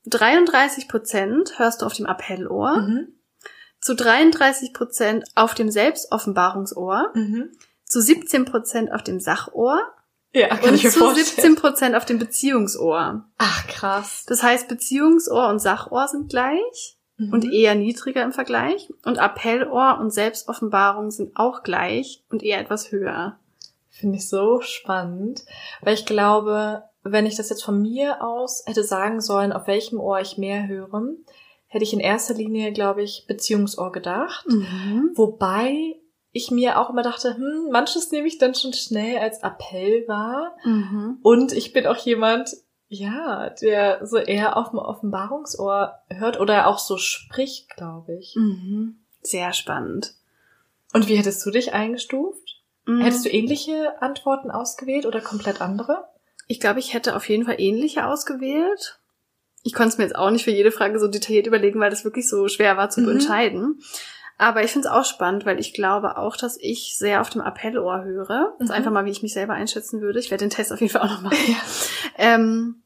33 Prozent hörst du auf dem Appellohr, Mhm. Zu 33 Prozent auf dem Selbstoffenbarungsohr, Mhm. zu 17 Prozent auf dem Sachohr Ja, kann und ich mir zu vorstellen. 17 Prozent auf dem Beziehungsohr. Ach, krass. Das heißt, Beziehungsohr und Sachohr sind gleich Mhm. und eher niedriger im Vergleich und Appellohr und Selbstoffenbarung sind auch gleich und eher etwas höher. Finde ich so spannend, weil ich glaube, wenn ich das jetzt von mir aus hätte sagen sollen, auf welchem Ohr ich mehr höre, hätte ich in erster Linie, glaube ich, Beziehungsohr gedacht. Mhm. Wobei ich mir auch immer dachte, hm, manches nehme ich dann schon schnell als Appell wahr. Mhm. Und ich bin auch jemand, ja, der so eher auf dem Offenbarungsohr hört oder auch so spricht, glaube ich. Mhm. Sehr spannend. Und wie hättest du dich eingestuft? Mhm. Hättest du ähnliche Antworten ausgewählt oder komplett andere? Ich glaube, ich hätte auf jeden Fall ähnliche ausgewählt. Ich konnte es mir jetzt auch nicht für jede Frage so detailliert überlegen, weil das wirklich so schwer war zu Mhm. entscheiden. Aber ich finde es auch spannend, weil ich glaube auch, dass ich sehr auf dem Appellohr höre. Das ist Mhm. einfach mal, wie ich mich selber einschätzen würde. Ich werde den Test auf jeden Fall auch noch machen. Ja. Ähm,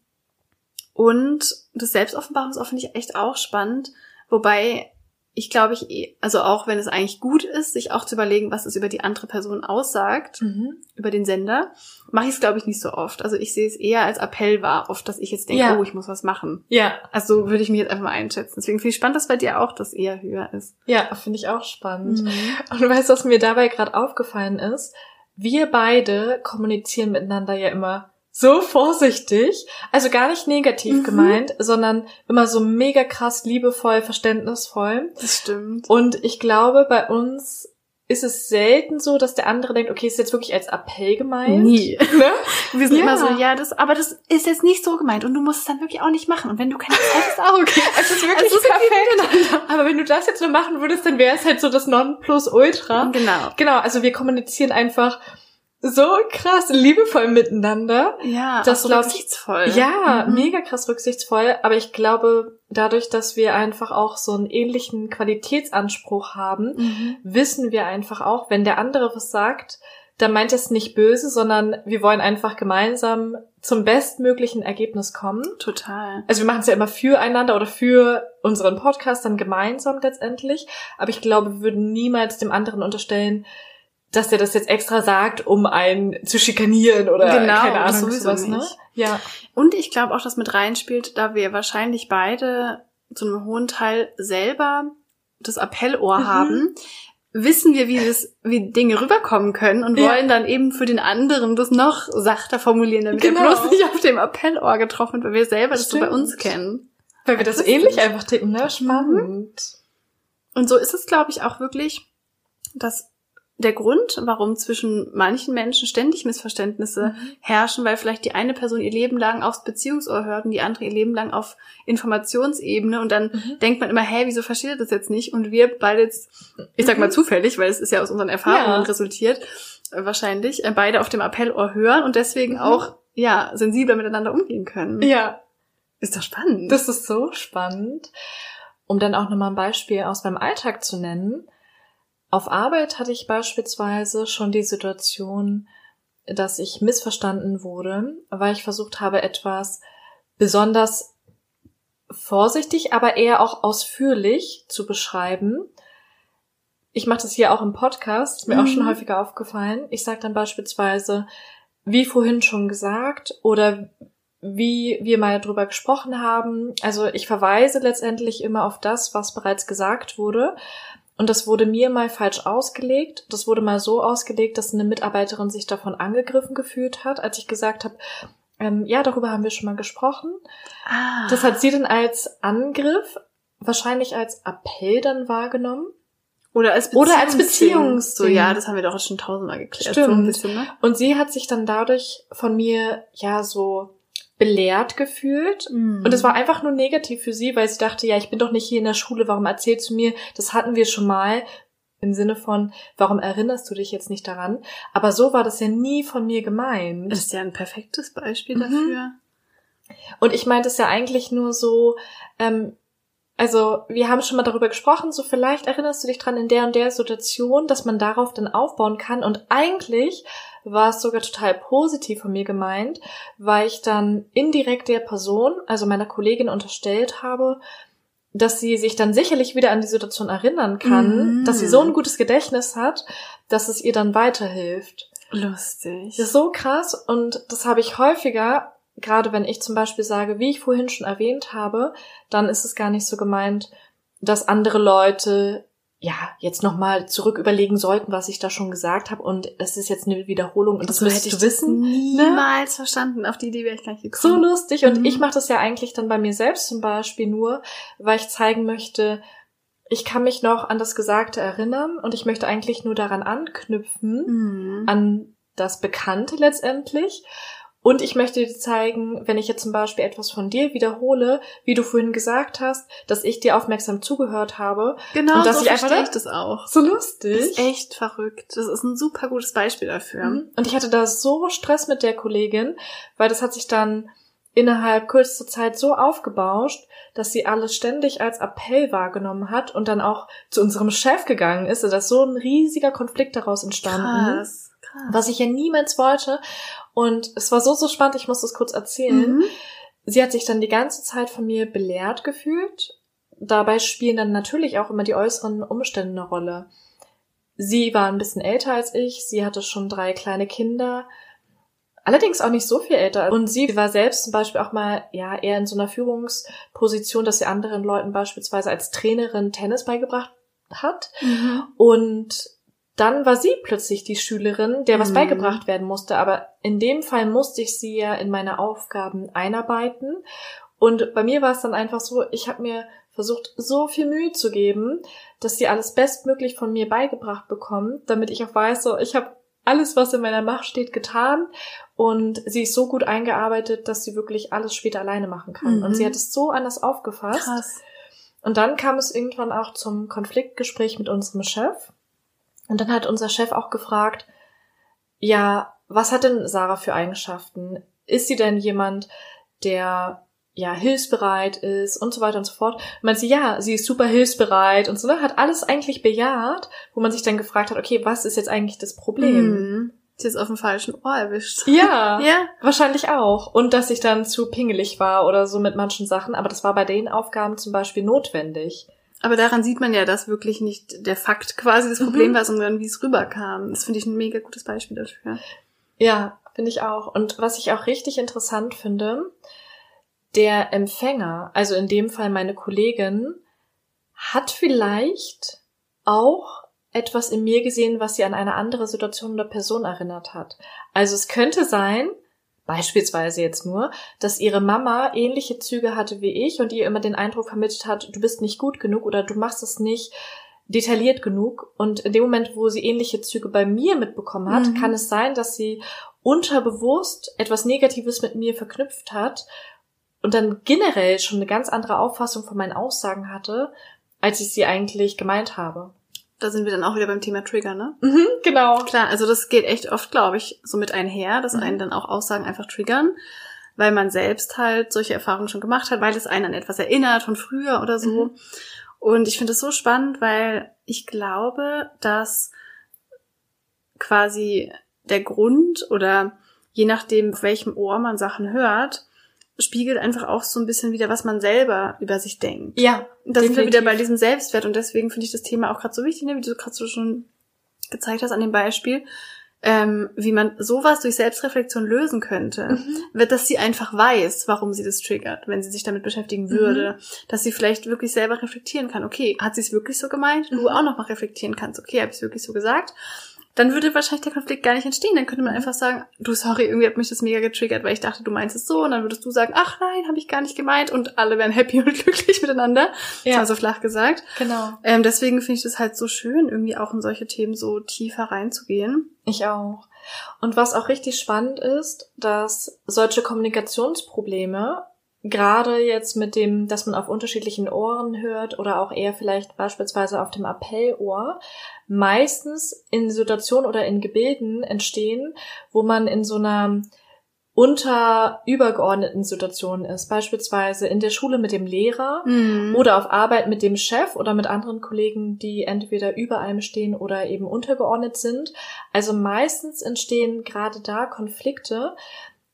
und das Selbstoffenbarungsohr finde ich echt auch spannend. Wobei ich glaube, ich, also auch wenn es eigentlich gut ist, sich auch zu überlegen, was es über die andere Person aussagt, Mhm. über den Sender, mache ich es, glaube ich, nicht so oft. Also ich sehe es eher als Appell wahr, oft, dass ich jetzt denke, Ja. oh, ich muss was machen. Ja, Also so würde ich mich jetzt einfach mal einschätzen. Deswegen finde ich spannend, dass bei dir auch das eher höher ist. ja, finde ich auch spannend. Mhm. Und du weißt, was mir dabei gerade aufgefallen ist? Wir beide kommunizieren miteinander ja immer so vorsichtig, also gar nicht negativ Mhm. gemeint, sondern immer so mega krass liebevoll, verständnisvoll. Das stimmt. Und ich glaube, bei uns ist es selten so, dass der andere denkt, okay, ist jetzt wirklich als Appell gemeint. Nie. Ne? Wir sind Ja. immer so, ja, das, aber das ist jetzt nicht so gemeint und du musst es dann wirklich auch nicht machen. Und wenn du keine Zeit hast, auch okay. Es ist wirklich Also perfekt. Aber wenn du das jetzt nur machen würdest, dann wäre es halt so das Nonplusultra. Genau. Genau, also wir kommunizieren einfach so krass liebevoll miteinander. Ja, Das so glaub rücksichtsvoll. Ja, Mhm. mega krass rücksichtsvoll. Aber ich glaube, dadurch, dass wir einfach auch so einen ähnlichen Qualitätsanspruch haben, Mhm. wissen wir einfach auch, wenn der andere was sagt, dann meint es nicht böse, sondern wir wollen einfach gemeinsam zum bestmöglichen Ergebnis kommen. Total. Also wir machen es ja immer füreinander oder für unseren Podcast dann gemeinsam letztendlich. Aber ich glaube, wir würden niemals dem anderen unterstellen, dass er das jetzt extra sagt, um einen zu schikanieren oder Genau, keine das Ahnung sowieso sowas, ne? nicht. Ja. Und ich glaube auch, dass mit reinspielt, da wir wahrscheinlich beide zu einem hohen Teil selber das Appellohr Mhm. haben, wissen wir, wie das, wie Dinge rüberkommen können und Ja. wollen dann eben für den anderen das noch sachter formulieren, damit Genau. er bloß nicht auf dem Appellohr getroffen wird, weil wir selber das so bei Stimmt. uns kennen. Weil wir das Akustisch. ähnlich einfach tippen, ne? Spannend. Und so ist es, glaube ich, auch wirklich, dass der Grund, warum zwischen manchen Menschen ständig Missverständnisse Mhm. herrschen, weil vielleicht die eine Person ihr Leben lang aufs Beziehungsohr hört und die andere ihr Leben lang auf Informationsebene und dann Mhm. denkt man immer, hä, wieso versteht er das jetzt nicht? Und wir beide jetzt, ich sag mal Mhm. zufällig, weil es ist ja aus unseren Erfahrungen Ja. resultiert, äh, wahrscheinlich, äh, beide auf dem Appellohr hören und deswegen Mhm. auch, ja, sensibler miteinander umgehen können. Ja, Ist doch spannend. das ist so spannend. Um dann auch nochmal ein Beispiel aus meinem Alltag zu nennen. Auf Arbeit hatte ich beispielsweise schon die Situation, dass ich missverstanden wurde, weil ich versucht habe, etwas besonders vorsichtig, aber eher auch ausführlich zu beschreiben. Ich mache das hier auch im Podcast, ist mir auch Mhm. schon häufiger aufgefallen. Ich sage dann beispielsweise, wie vorhin schon gesagt, oder wie wir mal drüber gesprochen haben. Also ich verweise letztendlich immer auf das, was bereits gesagt wurde. Und das wurde mir mal falsch ausgelegt. Das wurde mal so ausgelegt, dass eine Mitarbeiterin sich davon angegriffen gefühlt hat, als ich gesagt habe, ähm, ja, darüber haben wir schon mal gesprochen. ah. Das hat sie dann als Angriff, wahrscheinlich als Appell dann wahrgenommen. Oder als Oder als. Beziehungsding. So, ja, das haben wir doch schon tausendmal geklärt. Stimmt. So bisschen, ne? Und sie hat sich dann dadurch von mir, ja, so belehrt gefühlt. Und es war einfach nur negativ für sie, weil sie dachte, ja, ich bin doch nicht hier in der Schule, warum erzählst du mir? Das hatten wir schon mal. Im Sinne von, warum erinnerst du dich jetzt nicht daran? Aber so war das ja nie von mir gemeint. Das ist ja ein perfektes Beispiel Mhm. dafür. Und ich meinte es ja eigentlich nur so, ähm, Also, wir haben schon mal darüber gesprochen, so vielleicht erinnerst du dich dran in der und der Situation, dass man darauf dann aufbauen kann. Und eigentlich war es sogar total positiv von mir gemeint, weil ich dann indirekt der Person, also meiner Kollegin, unterstellt habe, dass sie sich dann sicherlich wieder an die Situation erinnern kann, Mhm. dass sie so ein gutes Gedächtnis hat, dass es ihr dann weiterhilft. Lustig. Das ist so krass und das habe ich häufiger, gerade wenn ich zum Beispiel sage, wie ich vorhin schon erwähnt habe, dann ist es gar nicht so gemeint, dass andere Leute ja jetzt nochmal zurück überlegen sollten, was ich da schon gesagt habe und das ist jetzt eine Wiederholung und das so müsstest du wissen. ne? niemals verstanden. Auf die Idee wäre ich gar nicht So gekommen. lustig und Mhm. ich mache das ja eigentlich dann bei mir selbst zum Beispiel nur, weil ich zeigen möchte, ich kann mich noch an das Gesagte erinnern und ich möchte eigentlich nur daran anknüpfen, Mhm. an das Bekannte letztendlich. Und ich möchte dir zeigen, wenn ich jetzt zum Beispiel etwas von dir wiederhole, wie du vorhin gesagt hast, dass ich dir aufmerksam zugehört habe. Genau, Und dass so ich einfach ich das auch. So Das lustig. ist echt verrückt. Das ist ein super gutes Beispiel dafür. Mhm. Und ich hatte da so Stress mit der Kollegin, weil das hat sich dann innerhalb kürzester Zeit so aufgebauscht, dass sie alles ständig als Appell wahrgenommen hat und dann auch zu unserem Chef gegangen ist. Da ist so ein riesiger Konflikt daraus entstanden. Krass, krass. was ich ja niemals wollte. Und es war so, so spannend, ich muss das kurz erzählen. Mhm. Sie hat sich dann die ganze Zeit von mir belehrt gefühlt. Dabei spielen dann natürlich auch immer die äußeren Umstände eine Rolle. Sie war ein bisschen älter als ich, sie hatte schon drei kleine Kinder, allerdings auch nicht so viel älter. Und sie war selbst zum Beispiel auch mal ja eher in so einer Führungsposition, dass sie anderen Leuten beispielsweise als Trainerin Tennis beigebracht hat. Mhm. Und dann war sie plötzlich die Schülerin, der was Mhm. beigebracht werden musste. Aber in dem Fall musste ich sie ja in meine Aufgaben einarbeiten. Und bei mir war es dann einfach so, ich habe mir versucht, so viel Mühe zu geben, dass sie alles bestmöglich von mir beigebracht bekommt, damit ich auch weiß, so ich habe alles, was in meiner Macht steht, getan und sie ist so gut eingearbeitet, dass sie wirklich alles später alleine machen kann. Mhm. Und sie hat es so anders aufgefasst. Krass. Und dann kam es irgendwann auch zum Konfliktgespräch mit unserem Chef. Und dann hat unser Chef auch gefragt, ja, was hat denn Sarah für Eigenschaften? Ist sie denn jemand, der ja hilfsbereit ist und so weiter und so fort? Und meint sie, ja, sie ist super hilfsbereit und so, ne? hat alles eigentlich bejaht, wo man sich dann gefragt hat, okay, was ist jetzt eigentlich das Problem? Mhm. Sie ist auf dem falschen Ohr erwischt. Ja, Ja. wahrscheinlich auch. Und dass ich dann zu pingelig war oder so mit manchen Sachen, aber das war bei den Aufgaben zum Beispiel notwendig. Aber daran sieht man ja, dass wirklich nicht der Fakt quasi das Mhm. Problem war, sondern wie es rüberkam. Das finde ich ein mega gutes Beispiel dafür. Ja, finde ich auch. Und was ich auch richtig interessant finde, der Empfänger, also in dem Fall meine Kollegin, hat vielleicht auch etwas in mir gesehen, was sie an eine andere Situation oder Person erinnert hat. Also es könnte sein, beispielsweise jetzt nur, dass ihre Mama ähnliche Züge hatte wie ich und ihr immer den Eindruck vermittelt hat, du bist nicht gut genug oder du machst es nicht detailliert genug. Und in dem Moment, wo sie ähnliche Züge bei mir mitbekommen hat, Mhm. kann es sein, dass sie unterbewusst etwas Negatives mit mir verknüpft hat und dann generell schon eine ganz andere Auffassung von meinen Aussagen hatte, als ich sie eigentlich gemeint habe. Da sind wir dann auch wieder beim Thema Trigger, ne? Mhm, genau. Klar, also das geht echt oft, glaube ich, so mit einher, dass Mhm. einen dann auch Aussagen einfach triggern, weil man selbst halt solche Erfahrungen schon gemacht hat, weil es einen an etwas erinnert von früher oder so. Mhm. Und ich finde es so spannend, weil ich glaube, dass quasi der Grund oder je nachdem, auf welchem Ohr man Sachen hört, spiegelt einfach auch so ein bisschen wieder, was man selber über sich denkt. Ja, Da sind wir wieder bei diesem Selbstwert und deswegen finde ich das Thema auch gerade so wichtig, ne, wie du gerade so schon gezeigt hast an dem Beispiel, ähm, wie man sowas durch Selbstreflexion lösen könnte, Mhm. wird, dass sie einfach weiß, warum sie das triggert, wenn sie sich damit beschäftigen würde, dass sie vielleicht wirklich selber reflektieren kann. Okay, hat sie es wirklich so gemeint? Du Mhm. auch noch mal reflektieren kannst. Okay, habe ich es wirklich so gesagt? Dann würde wahrscheinlich der Konflikt gar nicht entstehen. Dann könnte man einfach sagen, du sorry, irgendwie hat mich das mega getriggert, weil ich dachte, du meinst es so. Und dann würdest du sagen, ach nein, habe ich gar nicht gemeint. Und alle wären happy und glücklich miteinander. Ja. Also flach gesagt. Genau. Ähm, deswegen finde ich das halt so schön, irgendwie auch in solche Themen so tiefer reinzugehen. Ich auch. Und was auch richtig spannend ist, dass solche Kommunikationsprobleme, gerade jetzt mit dem, dass man auf unterschiedlichen Ohren hört oder auch eher vielleicht beispielsweise auf dem Appellohr, meistens in Situationen oder in Gebilden entstehen, wo man in so einer unter übergeordneten Situationen ist, beispielsweise in der Schule mit dem Lehrer Mhm. oder auf Arbeit mit dem Chef oder mit anderen Kollegen, die entweder über einem stehen oder eben untergeordnet sind. Also meistens entstehen gerade da Konflikte,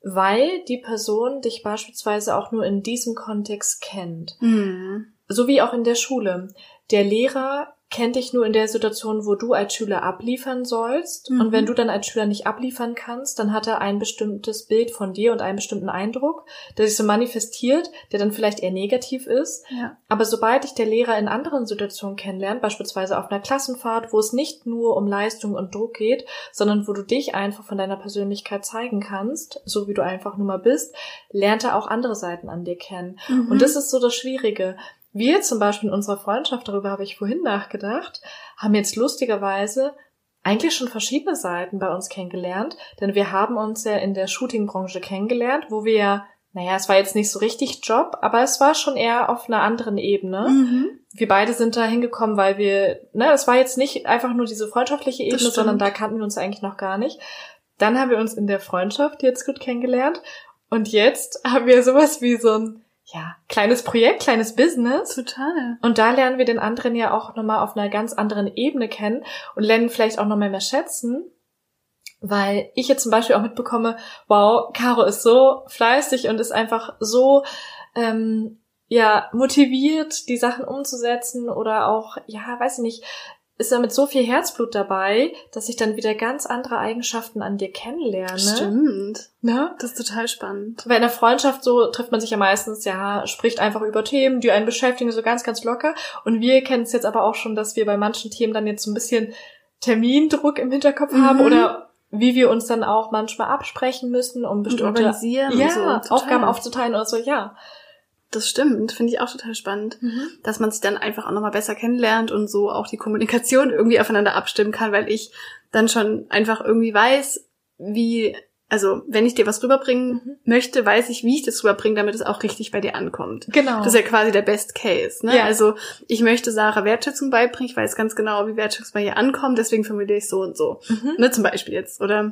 weil die Person dich beispielsweise auch nur in diesem Kontext kennt. Mhm. So wie auch in der Schule. Der Lehrer kennt dich nur in der Situation, wo du als Schüler abliefern sollst. Mhm. Und wenn du dann als Schüler nicht abliefern kannst, dann hat er ein bestimmtes Bild von dir und einen bestimmten Eindruck, der sich so manifestiert, der dann vielleicht eher negativ ist. Ja. Aber sobald dich der Lehrer in anderen Situationen kennenlernt, beispielsweise auf einer Klassenfahrt, wo es nicht nur um Leistung und Druck geht, sondern wo du dich einfach von deiner Persönlichkeit zeigen kannst, so wie du einfach nun mal bist, lernt er auch andere Seiten an dir kennen. Mhm. Und das ist so das Schwierige. Wir zum Beispiel in unserer Freundschaft, darüber habe ich vorhin nachgedacht, haben jetzt lustigerweise eigentlich schon verschiedene Seiten bei uns kennengelernt, denn wir haben uns ja in der Shootingbranche kennengelernt, wo wir ja, naja, es war jetzt nicht so richtig Job, aber es war schon eher auf einer anderen Ebene. Mhm. Wir beide sind da hingekommen, weil wir, ne, es war jetzt nicht einfach nur diese freundschaftliche Ebene, sondern da kannten wir uns eigentlich noch gar nicht. Dann haben wir uns in der Freundschaft jetzt gut kennengelernt und jetzt haben wir sowas wie so ein, ja, kleines Projekt, kleines Business. Total. Und da lernen wir den anderen ja auch nochmal auf einer ganz anderen Ebene kennen und lernen vielleicht auch nochmal mehr schätzen. Weil ich jetzt zum Beispiel auch mitbekomme, wow, Caro ist so fleißig und ist einfach so, ähm, ja, motiviert, die Sachen umzusetzen oder auch, ja, weiß ich nicht, ist da mit so viel Herzblut dabei, dass ich dann wieder ganz andere Eigenschaften an dir kennenlerne. Stimmt. Ne? Das ist total spannend. Weil in der Freundschaft so trifft man sich ja meistens, ja, spricht einfach über Themen, die einen beschäftigen, so ganz, ganz locker. Und wir kennen es jetzt aber auch schon, dass wir bei manchen Themen dann jetzt so ein bisschen Termindruck im Hinterkopf haben Mhm. oder wie wir uns dann auch manchmal absprechen müssen, um bestimmte organisieren ja, und so. Aufgaben aufzuteilen oder so, ja. Das stimmt, finde ich auch total spannend. dass man sich dann einfach auch nochmal besser kennenlernt und so auch die Kommunikation irgendwie aufeinander abstimmen kann, weil ich dann schon einfach irgendwie weiß, wie, also wenn ich dir was rüberbringen Mhm. möchte, weiß ich, wie ich das rüberbringe, damit es auch richtig bei dir ankommt. Genau. Das ist ja quasi der Best Case. Ne? Ja. Also ich möchte Sarah Wertschätzung beibringen, ich weiß ganz genau, wie Wertschätzung bei ihr ankommt, deswegen formuliere ich so und so. Mhm. Ne, zum Beispiel jetzt. Oder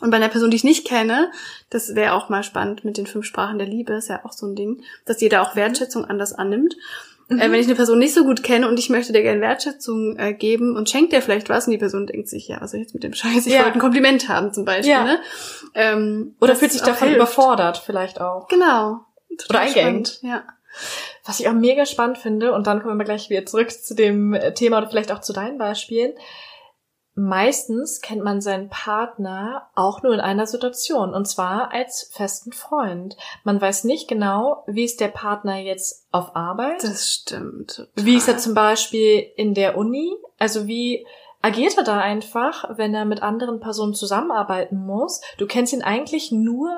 und bei einer Person, die ich nicht kenne, das wäre auch mal spannend mit den fünf Sprachen der Liebe, ist ja auch so ein Ding, dass jeder auch Wertschätzung anders annimmt. Mhm. Äh, wenn ich eine Person nicht so gut kenne und ich möchte dir gerne Wertschätzung äh, geben und schenkt dir vielleicht was und die Person denkt sich, ja, ich jetzt mit dem Scheiß? Ich Ja. wollte ein Kompliment haben zum Beispiel. Ja. Ne? Ähm, oder fühlt sich davon hilft. überfordert vielleicht auch. Genau. Oder eingeengt. Ja. Was ich auch mega spannend finde, und dann kommen wir gleich wieder zurück zu dem äh, Thema oder vielleicht auch zu deinen Beispielen. Meistens kennt man seinen Partner auch nur in einer Situation, und zwar als festen Freund. Man weiß nicht genau, wie ist der Partner jetzt auf Arbeit, Das stimmt. wie ist er total. zum Beispiel in der Uni, also wie agiert er da einfach, wenn er mit anderen Personen zusammenarbeiten muss. Du kennst ihn eigentlich nur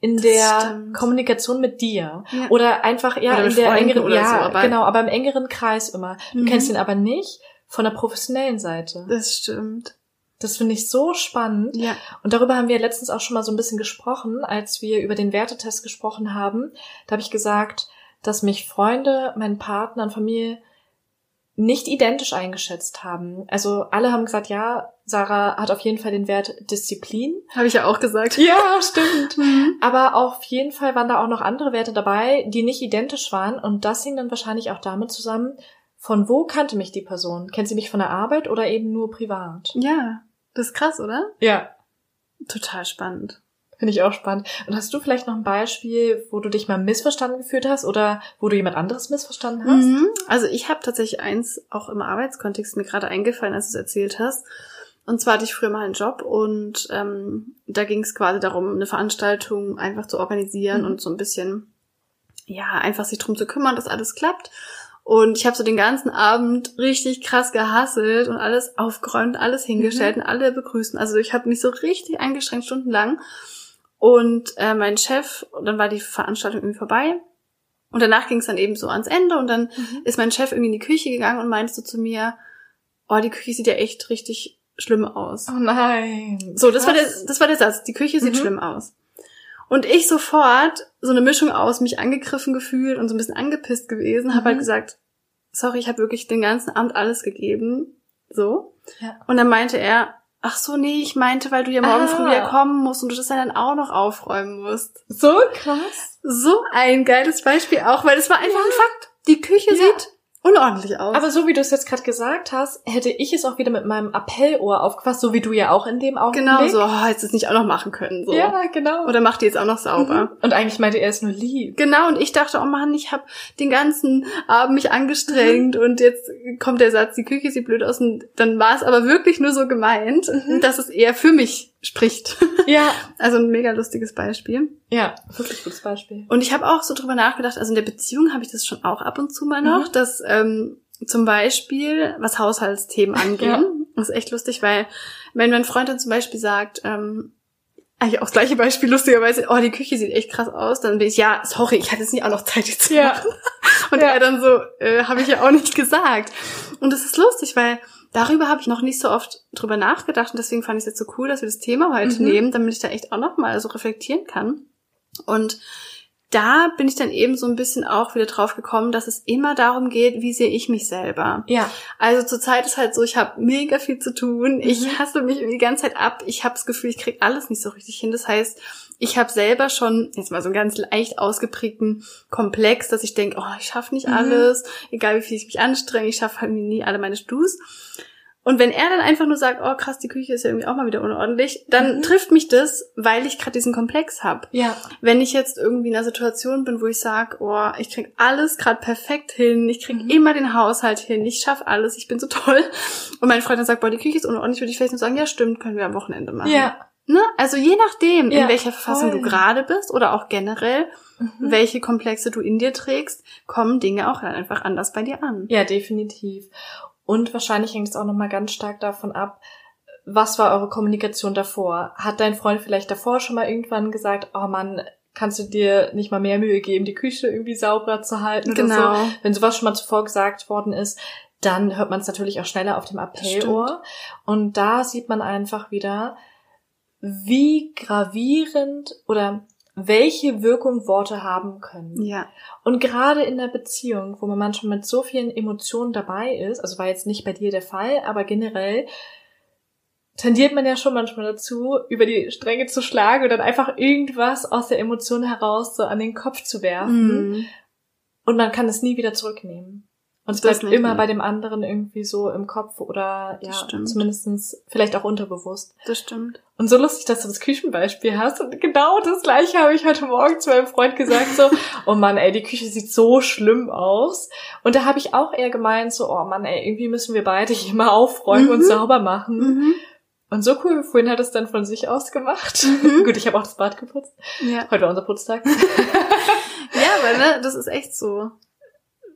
in Das der stimmt. Kommunikation mit dir. Ja. Oder einfach, ja, Oder in der Freunden engeren, oder ja, so, aber- genau, aber im engeren Kreis immer. Du Mhm. kennst ihn aber nicht von der professionellen Seite. Das stimmt. Das finde ich so spannend. Ja. Und darüber haben wir letztens auch schon mal so ein bisschen gesprochen, als wir über den Wertetest gesprochen haben. Da habe ich gesagt, dass mich Freunde, mein Partner und Familie nicht identisch eingeschätzt haben. Also alle haben gesagt, ja, Sarah hat auf jeden Fall den Wert Disziplin. Habe ich ja auch gesagt. Ja, stimmt. Mhm. Aber auf jeden Fall waren da auch noch andere Werte dabei, die nicht identisch waren. Und das hing dann wahrscheinlich auch damit zusammen, von wo kannte mich die Person? Kennt sie mich von der Arbeit oder eben nur privat? Ja. Das ist krass, oder? Ja, Total spannend. finde ich auch spannend. Und hast du vielleicht noch ein Beispiel, wo du dich mal missverstanden gefühlt hast oder wo du jemand anderes missverstanden hast? Mhm. Also ich habe tatsächlich eins auch im Arbeitskontext mir gerade eingefallen, als du es erzählt hast. Und zwar hatte ich früher mal einen Job und ähm, da ging es quasi darum, eine Veranstaltung einfach zu organisieren Mhm. und so ein bisschen, ja, einfach sich drum zu kümmern, dass alles klappt. Und ich habe so den ganzen Abend richtig krass gehasselt und alles aufgeräumt, alles hingestellt und alle begrüßen. Also ich habe mich so richtig eingestrengt, stundenlang. Und äh, mein Chef, dann war die Veranstaltung irgendwie vorbei. Und danach ging es dann eben so ans Ende und dann Mhm. ist mein Chef irgendwie in die Küche gegangen und meinte so zu mir, oh, die Küche sieht ja echt richtig schlimm aus. Oh nein. So, das war der, das war der Satz. Die Küche sieht Mhm. schlimm aus. Und ich sofort so eine Mischung aus mich angegriffen gefühlt und so ein bisschen angepisst gewesen, habe Mhm. halt gesagt, sorry, ich habe wirklich den ganzen Abend alles gegeben. So. Ja. Und dann meinte er, ach so, nee, ich meinte, weil du ja morgen Ah. früh wieder kommen musst und du das ja dann auch noch aufräumen musst. So krass. So ein geiles Beispiel auch, weil es war einfach Ja. ein Fakt. Die Küche Ja. sieht unordentlich aus. Aber so wie du es jetzt gerade gesagt hast, hätte ich es auch wieder mit meinem Appellohr aufgefasst, so wie du ja auch in dem Augenblick. genau so, oh, hättest du es nicht auch noch machen können. So. Ja, genau. Oder mach die jetzt auch noch sauber. Und eigentlich meinte er es nur lieb. Genau, und ich dachte, oh Mann, ich habe den ganzen Abend mich angestrengt und jetzt kommt der Satz, die Küche sieht blöd aus und dann war es aber wirklich nur so gemeint, Mhm. dass es eher für mich spricht. Ja. Also ein mega lustiges Beispiel. Ja, wirklich gutes Beispiel. Und ich habe auch so drüber nachgedacht, also in der Beziehung habe ich das schon auch ab und zu mal noch, Mhm. dass ähm, zum Beispiel, was Haushaltsthemen angeht, Ja. das ist echt lustig, weil wenn mein Freund dann zum Beispiel sagt, ähm, eigentlich auch das gleiche Beispiel, lustigerweise, oh, die Küche sieht echt krass aus, dann bin ich, ja, sorry, ich hatte jetzt nicht auch noch Zeit, die zu Ja. machen. Und Ja. er dann so, äh, habe ich ja auch nicht gesagt. Und das ist lustig, weil darüber habe ich noch nicht so oft drüber nachgedacht und deswegen fand ich es jetzt so cool, dass wir das Thema heute Mhm. nehmen, damit ich da echt auch noch mal so reflektieren kann. Und da bin ich dann eben so ein bisschen auch wieder drauf gekommen, dass es immer darum geht, wie sehe ich mich selber. Ja. Also zurzeit ist halt so, ich habe mega viel zu tun. Ich Mhm. hasse mich die ganze Zeit ab. Ich habe das Gefühl, ich krieg alles nicht so richtig hin. Das heißt, ich habe selber schon jetzt mal so einen ganz leicht ausgeprägten Komplex, dass ich denke, oh, ich schaffe nicht Mhm. alles, egal wie viel ich mich anstrenge, ich schaffe halt nie alle meine Stus. Und wenn er dann einfach nur sagt, oh krass, die Küche ist ja irgendwie auch mal wieder unordentlich, dann Mhm. trifft mich das, weil ich gerade diesen Komplex habe. Ja. Wenn ich jetzt irgendwie in einer Situation bin, wo ich sage, oh, ich krieg alles gerade perfekt hin, ich krieg Mhm. immer den Haushalt hin, ich schaff alles, ich bin so toll. Und mein Freund dann sagt, boah, die Küche ist unordentlich, würde ich vielleicht nur sagen, ja stimmt, können wir am Wochenende machen. Ja. Ne? Also je nachdem, Ja, in welcher Verfassung voll. du gerade bist oder auch generell, Mhm. welche Komplexe du in dir trägst, kommen Dinge auch dann einfach anders bei dir an. Ja, definitiv. Und wahrscheinlich hängt es auch nochmal ganz stark davon ab, was war eure Kommunikation davor? Hat dein Freund vielleicht davor schon mal irgendwann gesagt, oh Mann, kannst du dir nicht mal mehr Mühe geben, die Küche irgendwie sauberer zu halten oder Genau. so? Wenn sowas schon mal zuvor gesagt worden ist, dann hört man es natürlich auch schneller auf dem Appellohr. Und da sieht man einfach wieder, wie gravierend oder welche Wirkung Worte haben können. Ja. Und gerade in der Beziehung, wo man manchmal mit so vielen Emotionen dabei ist, also war jetzt nicht bei dir der Fall, aber generell tendiert man ja schon manchmal dazu, über die Stränge zu schlagen und dann einfach irgendwas aus der Emotion heraus so an den Kopf zu werfen. Mhm. Und man kann es nie wieder zurücknehmen. Und es Das bleibt immer ne? bei dem anderen irgendwie so im Kopf oder ja, zumindestens vielleicht auch unterbewusst. Das stimmt. Und so lustig, dass du das Küchenbeispiel hast. Und genau das gleiche habe ich heute Morgen zu meinem Freund gesagt. So, oh Mann, ey, die Küche sieht so schlimm aus. Und da habe ich auch eher gemeint, so, oh Mann, ey, irgendwie müssen wir beide hier mal aufräumen und Mhm. sauber machen. Mhm. Und so cool, vorhin hat es dann von sich aus gemacht. Mhm. Gut, ich habe auch das Bad geputzt. Ja. Heute war unser Putztag. Ja, aber ne, das ist echt so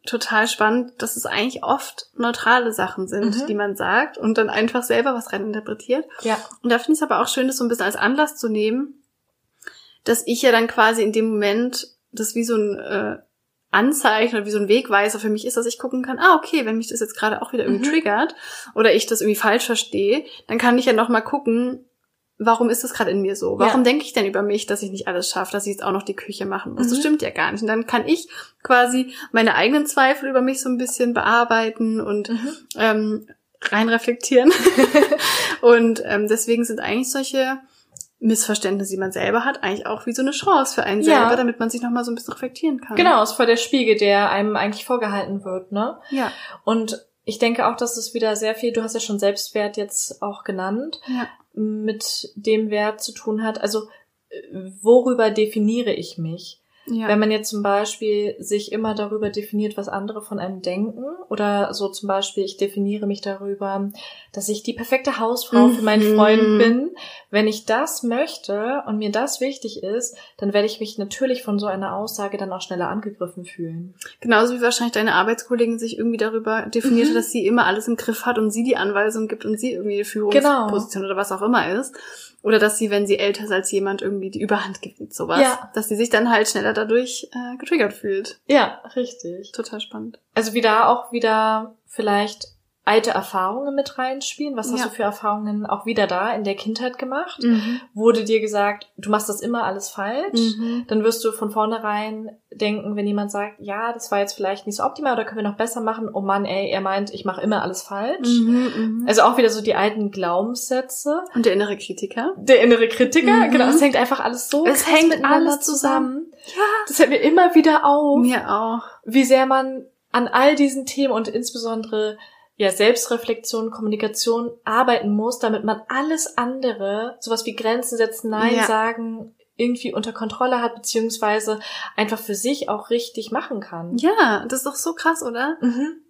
total spannend, dass es eigentlich oft neutrale Sachen sind, Mhm. die man sagt und dann einfach selber was reininterpretiert. ja. Und da finde ich es aber auch schön, das so ein bisschen als Anlass zu nehmen, dass ich ja dann quasi in dem Moment das wie so ein äh, Anzeichen oder wie so ein Wegweiser für mich ist, dass ich gucken kann, ah, okay, wenn mich das jetzt gerade auch wieder irgendwie Mhm. triggert oder ich das irgendwie falsch verstehe, dann kann ich ja noch mal gucken, warum ist das gerade in mir so? Warum Ja. denke ich denn über mich, dass ich nicht alles schaffe, dass ich jetzt auch noch die Küche machen muss? Das Mhm. stimmt ja gar nicht. Und dann kann ich quasi meine eigenen Zweifel über mich so ein bisschen bearbeiten und Mhm. ähm, reinreflektieren. und ähm, deswegen sind eigentlich solche Missverständnisse, die man selber hat, eigentlich auch wie so eine Chance für einen Ja. selber, damit man sich nochmal so ein bisschen reflektieren kann. Genau, ist voll der Spiegel, der einem eigentlich vorgehalten wird, ne? Ja. Und ich denke auch, dass es wieder sehr viel, du hast ja schon Selbstwert jetzt auch genannt, Ja. Mit dem Wert zu tun hat. Also äh, worüber definiere ich mich? Ja. Wenn man jetzt zum Beispiel sich immer darüber definiert, was andere von einem denken, oder so zum Beispiel, ich definiere mich darüber, dass ich die perfekte Hausfrau für meinen Mhm. Freund bin. Wenn ich das möchte und mir das wichtig ist, dann werde ich mich natürlich von so einer Aussage dann auch schneller angegriffen fühlen. Genauso wie wahrscheinlich deine Arbeitskollegin sich irgendwie darüber definiert hat, Mhm. dass sie immer alles im Griff hat und sie die Anweisung gibt und sie irgendwie die Genau. Führungsposition oder was auch immer ist. Oder dass sie, wenn sie älter ist als jemand, irgendwie die Überhand gewinnt, sowas. Ja. Dass sie sich dann halt schneller dadurch äh, getriggert fühlt. Ja, richtig. Total spannend. Also wie da auch wieder vielleicht alte Erfahrungen mit reinspielen. Was hast Ja. du für Erfahrungen auch wieder da in der Kindheit gemacht? Mhm. Wurde dir gesagt, du machst das immer alles falsch? Mhm. Dann wirst du von vornherein denken, wenn jemand sagt, ja, das war jetzt vielleicht nicht so optimal oder können wir noch besser machen, oh Mann, ey, er meint, ich mache immer alles falsch. Mhm. Mhm. Also auch wieder so die alten Glaubenssätze. Und der innere Kritiker? Der innere Kritiker, Mhm. genau, es hängt einfach alles so Es hängt alles zusammen. Ja. Das fällt mir immer wieder auf, Mir auch. wie sehr man an all diesen Themen und insbesondere ja, Selbstreflexion, Kommunikation arbeiten muss, damit man alles andere, sowas wie Grenzen setzen, Nein Ja. sagen, irgendwie unter Kontrolle hat, beziehungsweise einfach für sich auch richtig machen kann. Ja, das ist doch so krass, oder? Mhm.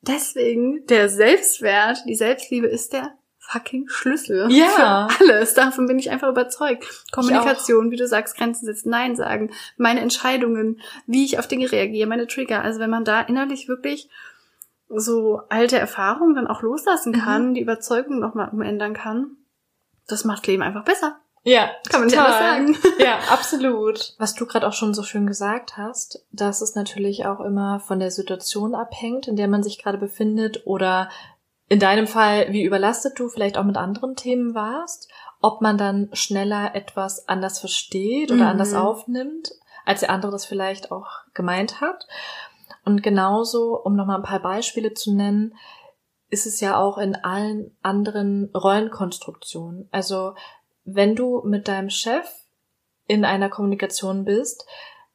Deswegen, der Selbstwert, die Selbstliebe ist der fucking Schlüssel. Ja. Für alles. Davon bin ich einfach überzeugt. Kommunikation, wie du sagst, Grenzen setzen, Nein sagen, meine Entscheidungen, wie ich auf Dinge reagiere, meine Trigger. Also wenn man da innerlich wirklich so alte Erfahrungen dann auch loslassen Mhm. kann, die Überzeugung nochmal umändern kann, das macht Leben einfach besser. Ja, Kann man nicht total. anders sagen. Ja, absolut. Was du gerade auch schon so schön gesagt hast, dass es natürlich auch immer von der Situation abhängt, in der man sich gerade befindet oder in deinem Fall, wie überlastet du vielleicht auch mit anderen Themen warst, ob man dann schneller etwas anders versteht oder Mhm. anders aufnimmt, als der andere das vielleicht auch gemeint hat. Und genauso, um nochmal ein paar Beispiele zu nennen, ist es ja auch in allen anderen Rollenkonstruktionen. Also wenn du mit deinem Chef in einer Kommunikation bist,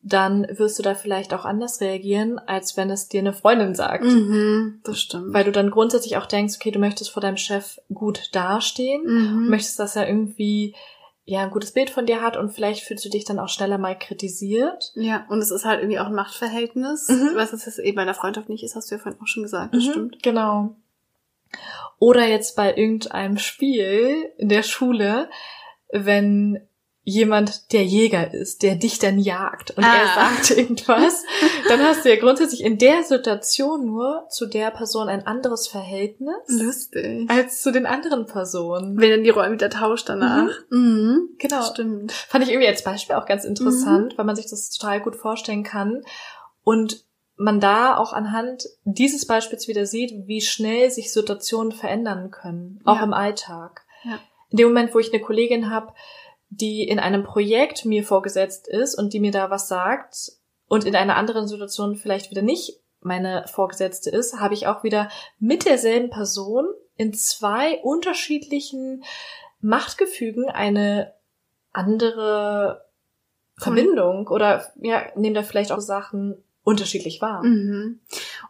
dann wirst du da vielleicht auch anders reagieren, als wenn es dir eine Freundin sagt. Mhm, das stimmt. Weil du dann grundsätzlich auch denkst, okay, du möchtest vor deinem Chef gut dastehen, mhm. möchtest, dass er irgendwie ja ein gutes Bild von dir hat und vielleicht fühlst du dich dann auch schneller mal kritisiert. Ja, und es ist halt irgendwie auch ein Machtverhältnis, Mhm. was es jetzt eben bei einer Freundschaft nicht ist, hast du ja vorhin auch schon gesagt, das Mhm, stimmt. Genau. Oder jetzt bei irgendeinem Spiel in der Schule, wenn jemand der Jäger ist, der dich dann jagt und Ah. er sagt irgendwas, dann hast du ja grundsätzlich in der Situation nur zu der Person ein anderes Verhältnis Lustig. als zu den anderen Personen. Wenn dann die Rollen wieder tauscht danach. Mhm. Genau. Stimmt. Fand ich irgendwie als Beispiel auch ganz interessant, weil man sich das total gut vorstellen kann und man da auch anhand dieses Beispiels wieder sieht, wie schnell sich Situationen verändern können, auch Ja. im Alltag. Ja. In dem Moment, wo ich eine Kollegin habe, die in einem Projekt mir vorgesetzt ist und die mir da was sagt und in einer anderen Situation vielleicht wieder nicht meine Vorgesetzte ist, habe ich auch wieder mit derselben Person in zwei unterschiedlichen Machtgefügen eine andere Verbindung oder ja, nehmen da vielleicht auch Sachen unterschiedlich wahr. Mhm.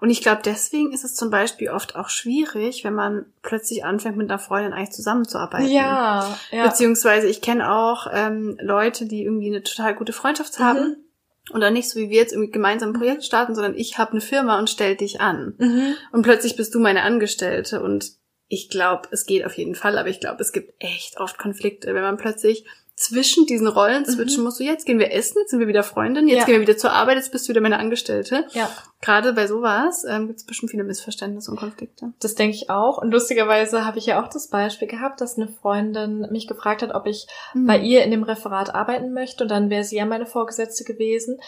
Und ich glaube, deswegen ist es zum Beispiel oft auch schwierig, wenn man plötzlich anfängt, mit einer Freundin eigentlich zusammenzuarbeiten. Ja, ja. Beziehungsweise ich kenne auch ähm, Leute, die irgendwie eine total gute Freundschaft Mhm. haben und dann nicht so wie wir jetzt irgendwie gemeinsam ein Projekt starten, sondern ich habe eine Firma und stell dich an. Mhm. Und plötzlich bist du meine Angestellte und ich glaube, es geht auf jeden Fall, aber ich glaube, es gibt echt oft Konflikte, wenn man plötzlich zwischen diesen Rollen switchen muss. So, jetzt gehen wir essen, jetzt sind wir wieder Freundin, jetzt Mhm. Ja. gehen wir wieder zur Arbeit, jetzt bist du wieder meine Angestellte. Ja, Gerade bei sowas ähm, gibt es bestimmt viele Missverständnisse und Konflikte. das denke ich auch. Und lustigerweise habe ich ja auch das Beispiel gehabt, dass eine Freundin mich gefragt hat, ob ich bei ihr in dem Referat arbeiten möchte und dann wäre sie ja meine Vorgesetzte gewesen.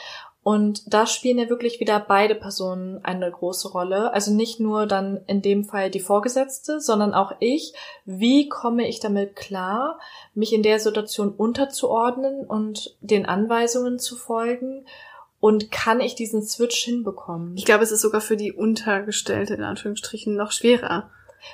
Und da spielen ja wirklich wieder beide Personen eine große Rolle. Also nicht nur dann in dem Fall die Vorgesetzte, sondern auch ich. Wie komme ich damit klar, mich in der Situation unterzuordnen und den Anweisungen zu folgen? Und kann ich diesen Switch hinbekommen? Ich glaube, es ist sogar für die Untergestellte in Anführungsstrichen noch schwerer.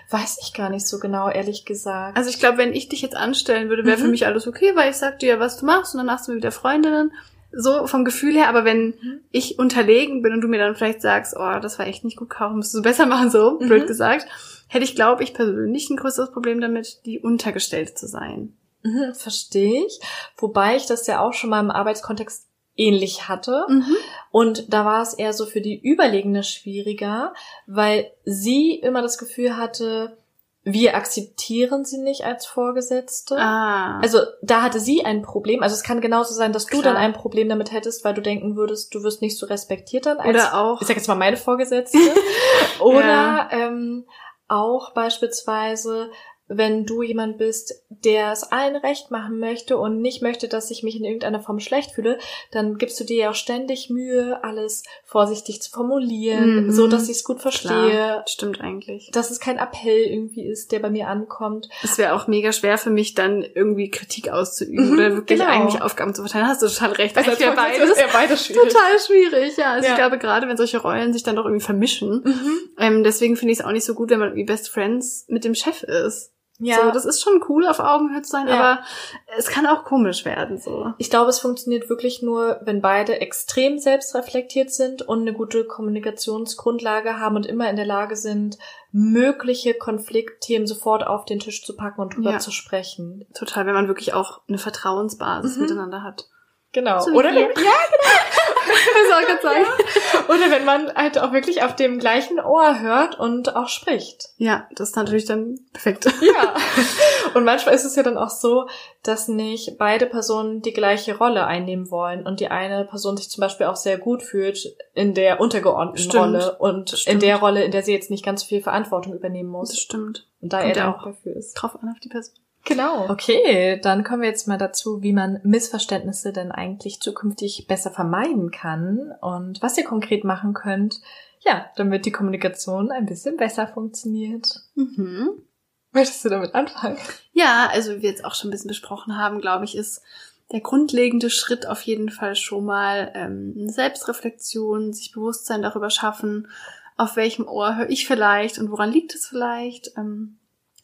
Weiß ich gar nicht so genau, ehrlich gesagt. Also ich glaube, wenn ich dich jetzt anstellen würde, wäre für Mhm. mich alles okay, weil ich sag dir ja, was du machst und danach sind wir wieder Freundinnen. So vom Gefühl her, aber wenn Mhm. ich unterlegen bin und du mir dann vielleicht sagst, oh, das war echt nicht gut, Caro, musst du besser machen, so, Mhm. blöd gesagt, hätte ich, glaube ich, persönlich ein größeres Problem damit, die Untergestellte zu sein. Mhm, verstehe ich. Wobei ich das ja auch schon mal im Arbeitskontext ähnlich hatte. Mhm. Und da war es eher so für die Überlegene schwieriger, weil sie immer das Gefühl hatte, wir akzeptieren sie nicht als Vorgesetzte. Ah. Also da hatte sie ein Problem. Also es kann genauso sein, dass du Klar. dann ein Problem damit hättest, weil du denken würdest, du wirst nicht so respektiert dann als Oder auch- ich sag jetzt mal meine Vorgesetzte. Oder ähm, auch beispielsweise, wenn du jemand bist, der es allen recht machen möchte und nicht möchte, dass ich mich in irgendeiner Form schlecht fühle, dann gibst du dir ja auch ständig Mühe, alles vorsichtig zu formulieren, Mhm. so dass ich es gut verstehe, Klar, stimmt eigentlich. dass es kein Appell irgendwie ist, der bei mir ankommt. Es wäre auch mega schwer für mich, dann irgendwie Kritik auszuüben Mhm, oder wirklich genau. eigentlich Aufgaben zu verteilen. Hast du total recht. Also Eigentlich wäre beides wäre beides schwierig. total schwierig. Ja, also Ja. ich glaube, gerade wenn solche Rollen sich dann doch irgendwie vermischen, Mhm. ähm, deswegen finde ich es auch nicht so gut, wenn man irgendwie Best Friends mit dem Chef ist. Ja, So, das ist schon cool, auf Augenhöhe zu sein, Ja. aber es kann auch komisch werden, so. Ich glaube, es funktioniert wirklich nur, wenn beide extrem selbstreflektiert sind und eine gute Kommunikationsgrundlage haben und immer in der Lage sind, mögliche Konfliktthemen sofort auf den Tisch zu packen und drüber Ja. zu sprechen. Total, wenn man wirklich auch eine Vertrauensbasis Mhm. miteinander hat. Genau. So oder, ja, Das auch gerade sagen. oder wenn man halt auch wirklich auf dem gleichen Ohr hört und auch spricht. Ja, das ist natürlich dann perfekt. Ja. Und manchmal ist es ja dann auch so, dass nicht beide Personen die gleiche Rolle einnehmen wollen und die eine Person sich zum Beispiel auch sehr gut fühlt in der untergeordneten Stimmt. Rolle und in Stimmt. der Rolle, in der sie jetzt nicht ganz so viel Verantwortung übernehmen muss. Das stimmt. Und da Kommt er ja auch dafür ist. Drauf an auf die Person. Genau. Okay, dann kommen wir jetzt mal dazu, wie man Missverständnisse denn eigentlich zukünftig besser vermeiden kann und was ihr konkret machen könnt, ja, damit die Kommunikation ein bisschen besser funktioniert. Mhm. Möchtest du damit anfangen? Ja, also wie wir jetzt auch schon ein bisschen besprochen haben, glaube ich, ist der grundlegende Schritt auf jeden Fall schon mal ähm, Selbstreflexion, sich Bewusstsein darüber schaffen, auf welchem Ohr höre ich vielleicht und woran liegt es vielleicht. Ähm,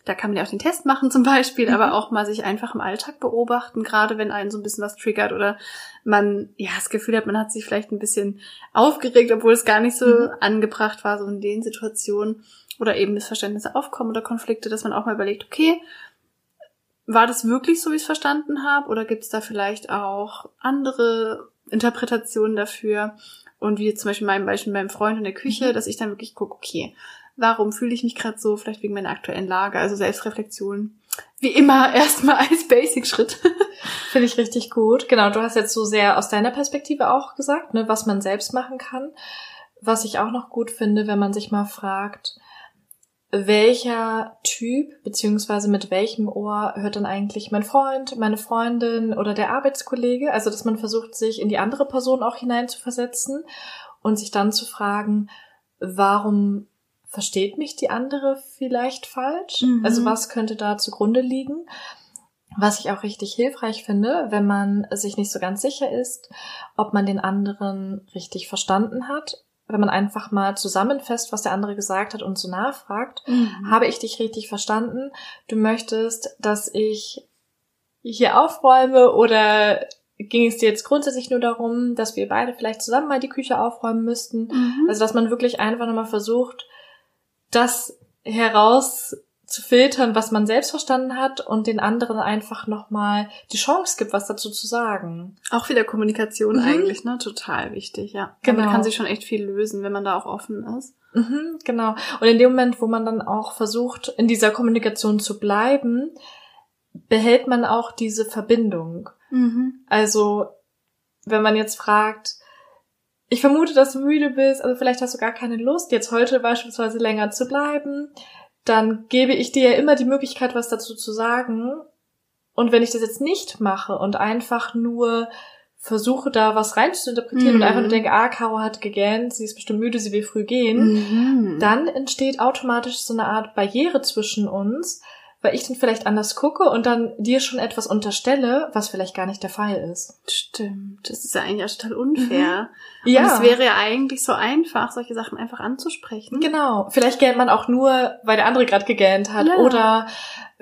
da kann man ja auch den Test machen zum Beispiel, Mhm. aber auch mal sich einfach im Alltag beobachten, gerade wenn einen so ein bisschen was triggert oder man ja das Gefühl hat, man hat sich vielleicht ein bisschen aufgeregt, obwohl es gar nicht so Mhm. angebracht war, so in den Situationen oder eben Missverständnisse aufkommen oder Konflikte, dass man auch mal überlegt, okay, war das wirklich so, wie ich es verstanden habe? Oder gibt es da vielleicht auch andere Interpretationen dafür? Und wie jetzt zum Beispiel in meinem Beispiel mit meinem Freund in der Küche, Mhm. dass ich dann wirklich gucke, okay, warum fühle ich mich gerade so? Vielleicht wegen meiner aktuellen Lage. Also Selbstreflexion. Wie immer erstmal als Basic-Schritt. Finde ich richtig gut. Genau, du hast jetzt so sehr aus deiner Perspektive auch gesagt, ne, was man selbst machen kann. Was ich auch noch gut finde, wenn man sich mal fragt, welcher Typ beziehungsweise mit welchem Ohr hört dann eigentlich mein Freund, meine Freundin oder der Arbeitskollege? Also, dass man versucht, sich in die andere Person auch hineinzuversetzen und sich dann zu fragen, warum versteht mich die andere vielleicht falsch? Mhm. Also, was könnte da zugrunde liegen? Was ich auch richtig hilfreich finde, wenn man sich nicht so ganz sicher ist, ob man den anderen richtig verstanden hat, wenn man einfach mal zusammenfasst, was der andere gesagt hat und so nachfragt, habe ich dich richtig verstanden? Du möchtest, dass ich hier aufräume oder ging es dir jetzt grundsätzlich nur darum, dass wir beide vielleicht zusammen mal die Küche aufräumen müssten? Mhm. Also, dass man wirklich einfach nochmal versucht, das heraus zu filtern, was man selbst verstanden hat und den anderen einfach nochmal die Chance gibt, was dazu zu sagen. auch wieder Kommunikation Mhm. eigentlich, ne? Total wichtig, ja. Genau. Damit kann sich schon echt viel lösen, wenn man da auch offen ist. Mhm, genau. Und in dem Moment, wo man dann auch versucht, in dieser Kommunikation zu bleiben, behält man auch diese Verbindung. Mhm. Also, wenn man jetzt fragt, ich vermute, dass du müde bist, also vielleicht hast du gar keine Lust, jetzt heute beispielsweise länger zu bleiben, dann gebe ich dir ja immer die Möglichkeit, was dazu zu sagen. Und wenn ich das jetzt nicht mache und einfach nur versuche, da was rein zu interpretieren Mhm. und einfach nur denke, ah, Caro hat gegähnt, sie ist bestimmt müde, sie will früh gehen, Mhm. dann entsteht automatisch so eine Art Barriere zwischen uns, weil ich dann vielleicht anders gucke und dann dir schon etwas unterstelle, was vielleicht gar nicht der Fall ist. Stimmt. Das ist ja eigentlich auch total unfair. Ja. Und es wäre ja eigentlich so einfach, solche Sachen einfach anzusprechen. Genau. Vielleicht gähnt man auch nur, weil der andere gerade gegähnt hat. Ja. Oder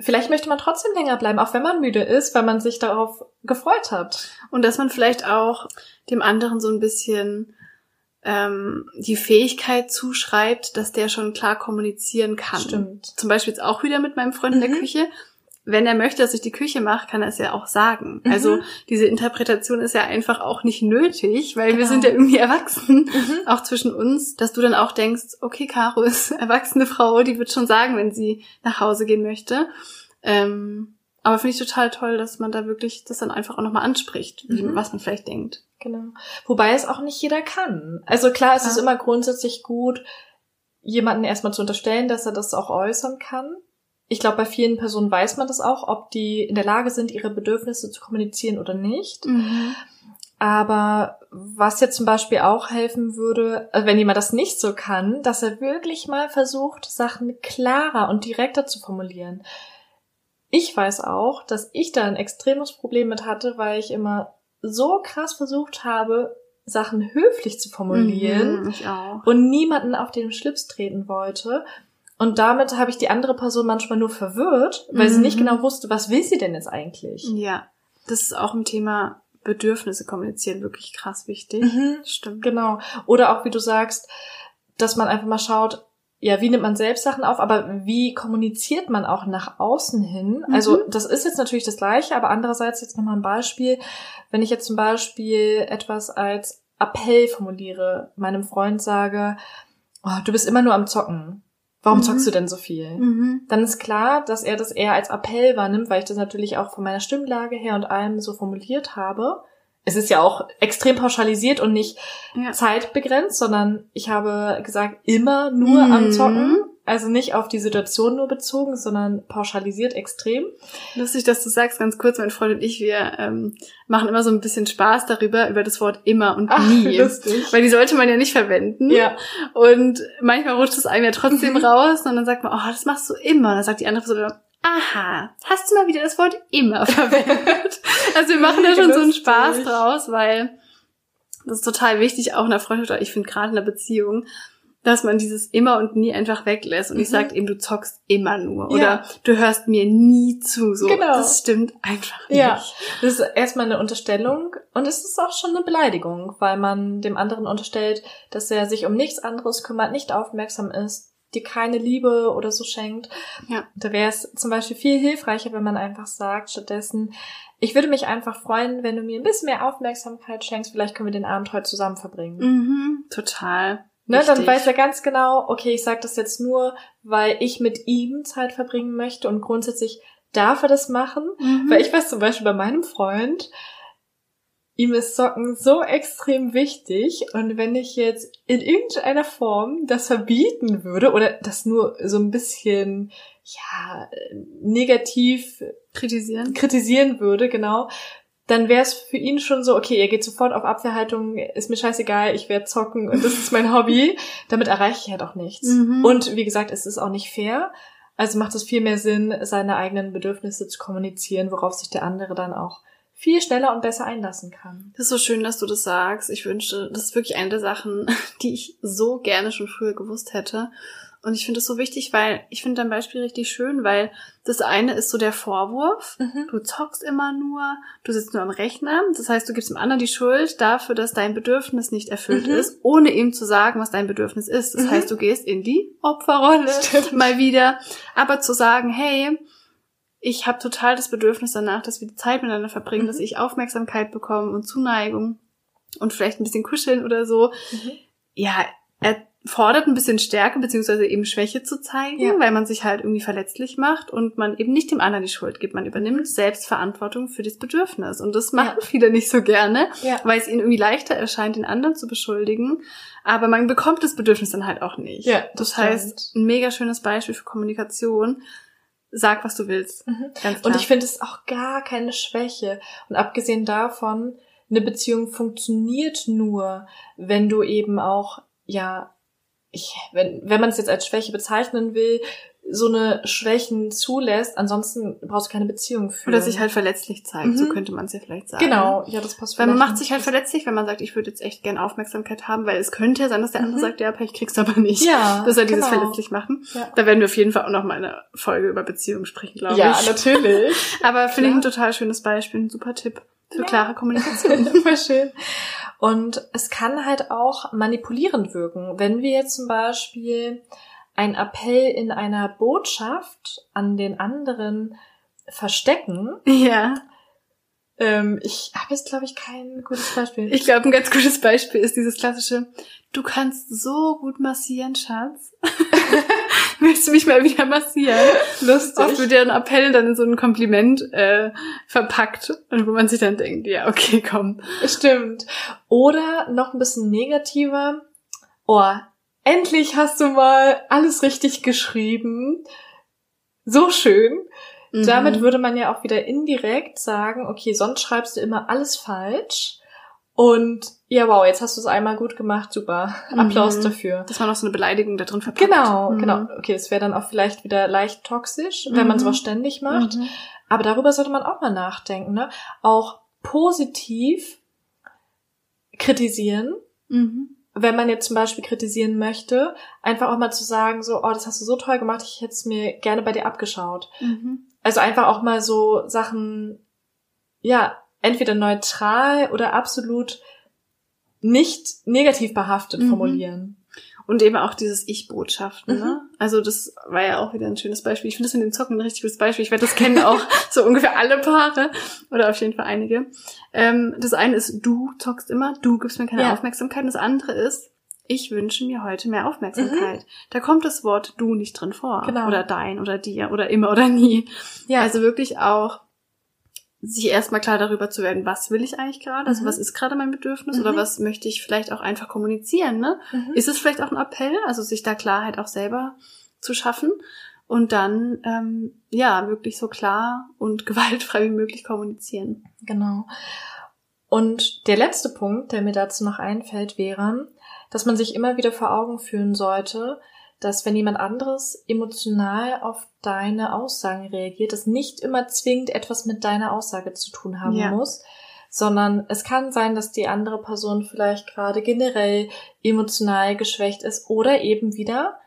vielleicht möchte man trotzdem länger bleiben, auch wenn man müde ist, weil man sich darauf gefreut hat. Und dass man vielleicht auch dem anderen so ein bisschen ähm, die Fähigkeit zuschreibt, dass der schon klar kommunizieren kann. Stimmt. Zum Beispiel jetzt auch wieder mit meinem Freund in der Mhm. Küche. Wenn er möchte, dass ich die Küche mache, kann er es ja auch sagen. Mhm. Also diese Interpretation ist ja einfach auch nicht nötig, weil wir Genau. sind ja irgendwie erwachsen, Mhm. auch zwischen uns, dass du dann auch denkst, okay, Caro ist erwachsene Frau, die wird schon sagen, wenn sie nach Hause gehen möchte. Ähm, aber finde ich total toll, dass man da wirklich das dann einfach auch nochmal anspricht, wie, Mhm. was man vielleicht denkt. Genau. Wobei es auch nicht jeder kann. Also klar, es ist Ja. immer grundsätzlich gut, jemanden erstmal zu unterstellen, dass er das auch äußern kann. ich glaube, bei vielen Personen weiß man das auch, ob die in der Lage sind, ihre Bedürfnisse zu kommunizieren oder nicht. Mhm. Aber was jetzt zum Beispiel auch helfen würde, also wenn jemand das nicht so kann, dass er wirklich mal versucht, Sachen klarer und direkter zu formulieren. Ich weiß auch, dass ich da ein extremes Problem mit hatte, weil ich immer so krass versucht habe, Sachen höflich zu formulieren Mhm, ich auch. und niemanden auf den Schlips treten wollte. Und damit habe ich die andere Person manchmal nur verwirrt, weil sie Mhm. nicht genau wusste, was will sie denn jetzt eigentlich? Ja, das ist auch im Thema Bedürfnisse kommunizieren wirklich krass wichtig. Mhm. Stimmt. Genau. Oder auch, wie du sagst, dass man einfach mal schaut, ja, wie nimmt man selbst Sachen auf, aber wie kommuniziert man auch nach außen hin? Mhm. Also, das ist jetzt natürlich das Gleiche, aber andererseits jetzt nochmal ein Beispiel. Wenn ich jetzt zum Beispiel etwas als Appell formuliere, meinem Freund sage, oh, du bist immer nur am Zocken. Warum Mhm. zockst du denn so viel? Mhm. Dann ist klar, dass er das eher als Appell wahrnimmt, weil ich das natürlich auch von meiner Stimmlage her und allem so formuliert habe. Es ist ja auch extrem pauschalisiert und nicht Ja. zeitbegrenzt, sondern ich habe gesagt, immer nur am Mhm. Zocken. Also nicht auf die Situation nur bezogen, sondern pauschalisiert extrem. Lustig, dass du sagst, ganz kurz, mein Freund und ich, wir ähm, machen immer so ein bisschen Spaß darüber, über das Wort immer und nie. lustig. Weil die sollte man ja nicht verwenden. Ja. Und manchmal rutscht es einem ja trotzdem raus und dann sagt man, oh, das machst du immer. Und dann sagt die andere Person, aha, hast du mal wieder das Wort immer verwendet. Also wir machen da schon so einen. Spaß draus, weil das ist total wichtig, auch in der Freundschaft, oder ich finde gerade in der Beziehung, dass man dieses immer und nie einfach weglässt und nicht Mhm. sagt eben, du zockst immer nur Ja. oder du hörst mir nie zu. So, Genau. das stimmt einfach Ja, nicht. das ist erstmal eine Unterstellung und es ist auch schon eine Beleidigung, weil man dem anderen unterstellt, dass er sich um nichts anderes kümmert, nicht aufmerksam ist, dir keine Liebe oder so schenkt. Ja. Da wäre es zum Beispiel viel hilfreicher, wenn man einfach sagt, stattdessen, ich würde mich einfach freuen, wenn du mir ein bisschen mehr Aufmerksamkeit schenkst, vielleicht können wir den Abend heute zusammen verbringen. Mhm, total. Ne, dann weiß er ganz genau, okay, ich sage das jetzt nur, weil ich mit ihm Zeit verbringen möchte und grundsätzlich darf er das machen. Mhm. Weil ich weiß zum Beispiel bei meinem Freund, ihm ist Socken so extrem wichtig und wenn ich jetzt in irgendeiner Form das verbieten würde oder das nur so ein bisschen, ja, negativ kritisieren. kritisieren würde, genau, dann wäre es für ihn schon so, okay, er geht sofort auf Abwehrhaltung, ist mir scheißegal, ich werde zocken und das ist mein Hobby. Damit erreiche ich halt auch nichts. Mhm. Und wie gesagt, es ist auch nicht fair. Also macht es viel mehr Sinn, seine eigenen Bedürfnisse zu kommunizieren, worauf sich der andere dann auch viel schneller und besser einlassen kann. Das ist so schön, dass du das sagst. Ich wünschte, das ist wirklich eine der Sachen, die ich so gerne schon früher gewusst hätte. Und ich finde es so wichtig, weil ich finde dein Beispiel richtig schön, weil das eine ist so der Vorwurf. Du zockst immer nur, du sitzt nur am Rechner. Das heißt, du gibst dem anderen die Schuld dafür, dass dein Bedürfnis nicht erfüllt Mhm. ist, ohne ihm zu sagen, was dein Bedürfnis ist. Das Mhm. heißt, du gehst in die Opferrolle Stimmt. mal wieder. Aber zu sagen, hey, ich habe total das Bedürfnis danach, dass wir die Zeit miteinander verbringen, Mhm. dass ich Aufmerksamkeit bekomme und Zuneigung und vielleicht ein bisschen kuscheln oder so. Mhm. Ja, er fordert ein bisschen Stärke beziehungsweise eben Schwäche zu zeigen, Ja. weil man sich halt irgendwie verletzlich macht und man eben nicht dem anderen die Schuld gibt. Man übernimmt selbst Verantwortung für das Bedürfnis und das machen Ja. viele nicht so gerne, Ja. weil es ihnen irgendwie leichter erscheint, den anderen zu beschuldigen. Aber man bekommt das Bedürfnis dann halt auch nicht. Ja, das das heißt, ein mega schönes Beispiel für Kommunikation. Sag, was du willst. Mhm. Und ich finde es auch gar keine Schwäche. Und abgesehen davon, eine Beziehung funktioniert nur, wenn du eben auch, ja, ich, wenn, wenn man es jetzt als Schwäche bezeichnen will, so eine Schwächen zulässt, ansonsten brauchst du keine Beziehung führen. Oder sich halt verletzlich zeigt, so Mhm. könnte man es ja vielleicht sagen. Genau, ja, das passt Weil man macht sich halt verletzlich, wenn man sagt, ich würde jetzt echt gern Aufmerksamkeit haben, weil es könnte ja sein, dass der andere Mhm. sagt, ja, Pech kriegst du aber nicht. Ja, Das ist ja dieses genau. verletzlich machen. Ja. Da werden wir auf jeden Fall auch noch mal in einer Folge über Beziehungen sprechen, glaube Ja, ich. natürlich. Aber finde ich ein total schönes Beispiel, ein super Tipp für Ja. klare Kommunikation. Voll schön. Und es kann halt auch manipulierend wirken. Wenn wir jetzt zum Beispiel einen Appell in einer Botschaft an den anderen verstecken, ja. ähm, ich habe jetzt, glaube ich, kein gutes Beispiel. Ich glaube, ein ganz gutes Beispiel ist dieses klassische, du kannst so gut massieren, Schatz. Willst du mich mal wieder massieren? lustig. Oft wird ja ein Appell dann in so ein Kompliment äh, verpackt und wo man sich dann denkt, ja, okay, komm. Stimmt. Oder noch ein bisschen negativer. Oh, endlich hast du mal alles richtig geschrieben. so schön. Mhm. Damit würde man ja auch wieder indirekt sagen, okay, sonst schreibst du immer alles falsch. Und ja, wow, jetzt hast du es einmal gut gemacht, super. Mhm. Applaus dafür. Dass man noch so eine Beleidigung da drin verpackt. Genau, Mhm. genau. Okay, das wäre dann auch vielleicht wieder leicht toxisch, wenn man Mhm. sowas ständig macht. Mhm. Aber darüber sollte man auch mal nachdenken, ne? Auch positiv kritisieren, Mhm. wenn man jetzt zum Beispiel kritisieren möchte, einfach auch mal zu sagen, so, oh, das hast du so toll gemacht, ich hätte es mir gerne bei dir abgeschaut. Mhm. Also einfach auch mal so Sachen, ja, entweder neutral oder absolut nicht negativ behaftet Mhm. formulieren. Und eben auch dieses Ich-Botschaften, Mhm. ne? Also das war ja auch wieder ein schönes Beispiel. Ich finde das mit dem Zocken ein richtig gutes Beispiel. Ich werde das kennen auch so ungefähr alle Paare oder auf jeden Fall einige. Ähm, das eine ist, du zockst immer, du gibst mir keine Ja. Aufmerksamkeit. Und das andere ist, ich wünsche mir heute mehr Aufmerksamkeit. Da kommt das Wort du nicht drin vor. Mhm. Genau. Oder dein oder dir oder immer oder nie. Ja, Also wirklich auch sich erstmal klar darüber zu werden, was will ich eigentlich gerade? Also Mhm. was ist gerade mein Bedürfnis Mhm. oder was möchte ich vielleicht auch einfach kommunizieren, ne? Mhm. Ist es vielleicht auch ein Appell, also sich da Klarheit auch selber zu schaffen und dann ähm, ja wirklich so klar und gewaltfrei wie möglich kommunizieren. Genau. Und der letzte Punkt, der mir dazu noch einfällt, wäre, dass man sich immer wieder vor Augen führen sollte, dass wenn jemand anderes emotional auf deine Aussagen reagiert, das nicht immer zwingend etwas mit deiner Aussage zu tun haben Ja. muss, sondern es kann sein, dass die andere Person vielleicht gerade generell emotional geschwächt ist oder eben wieder,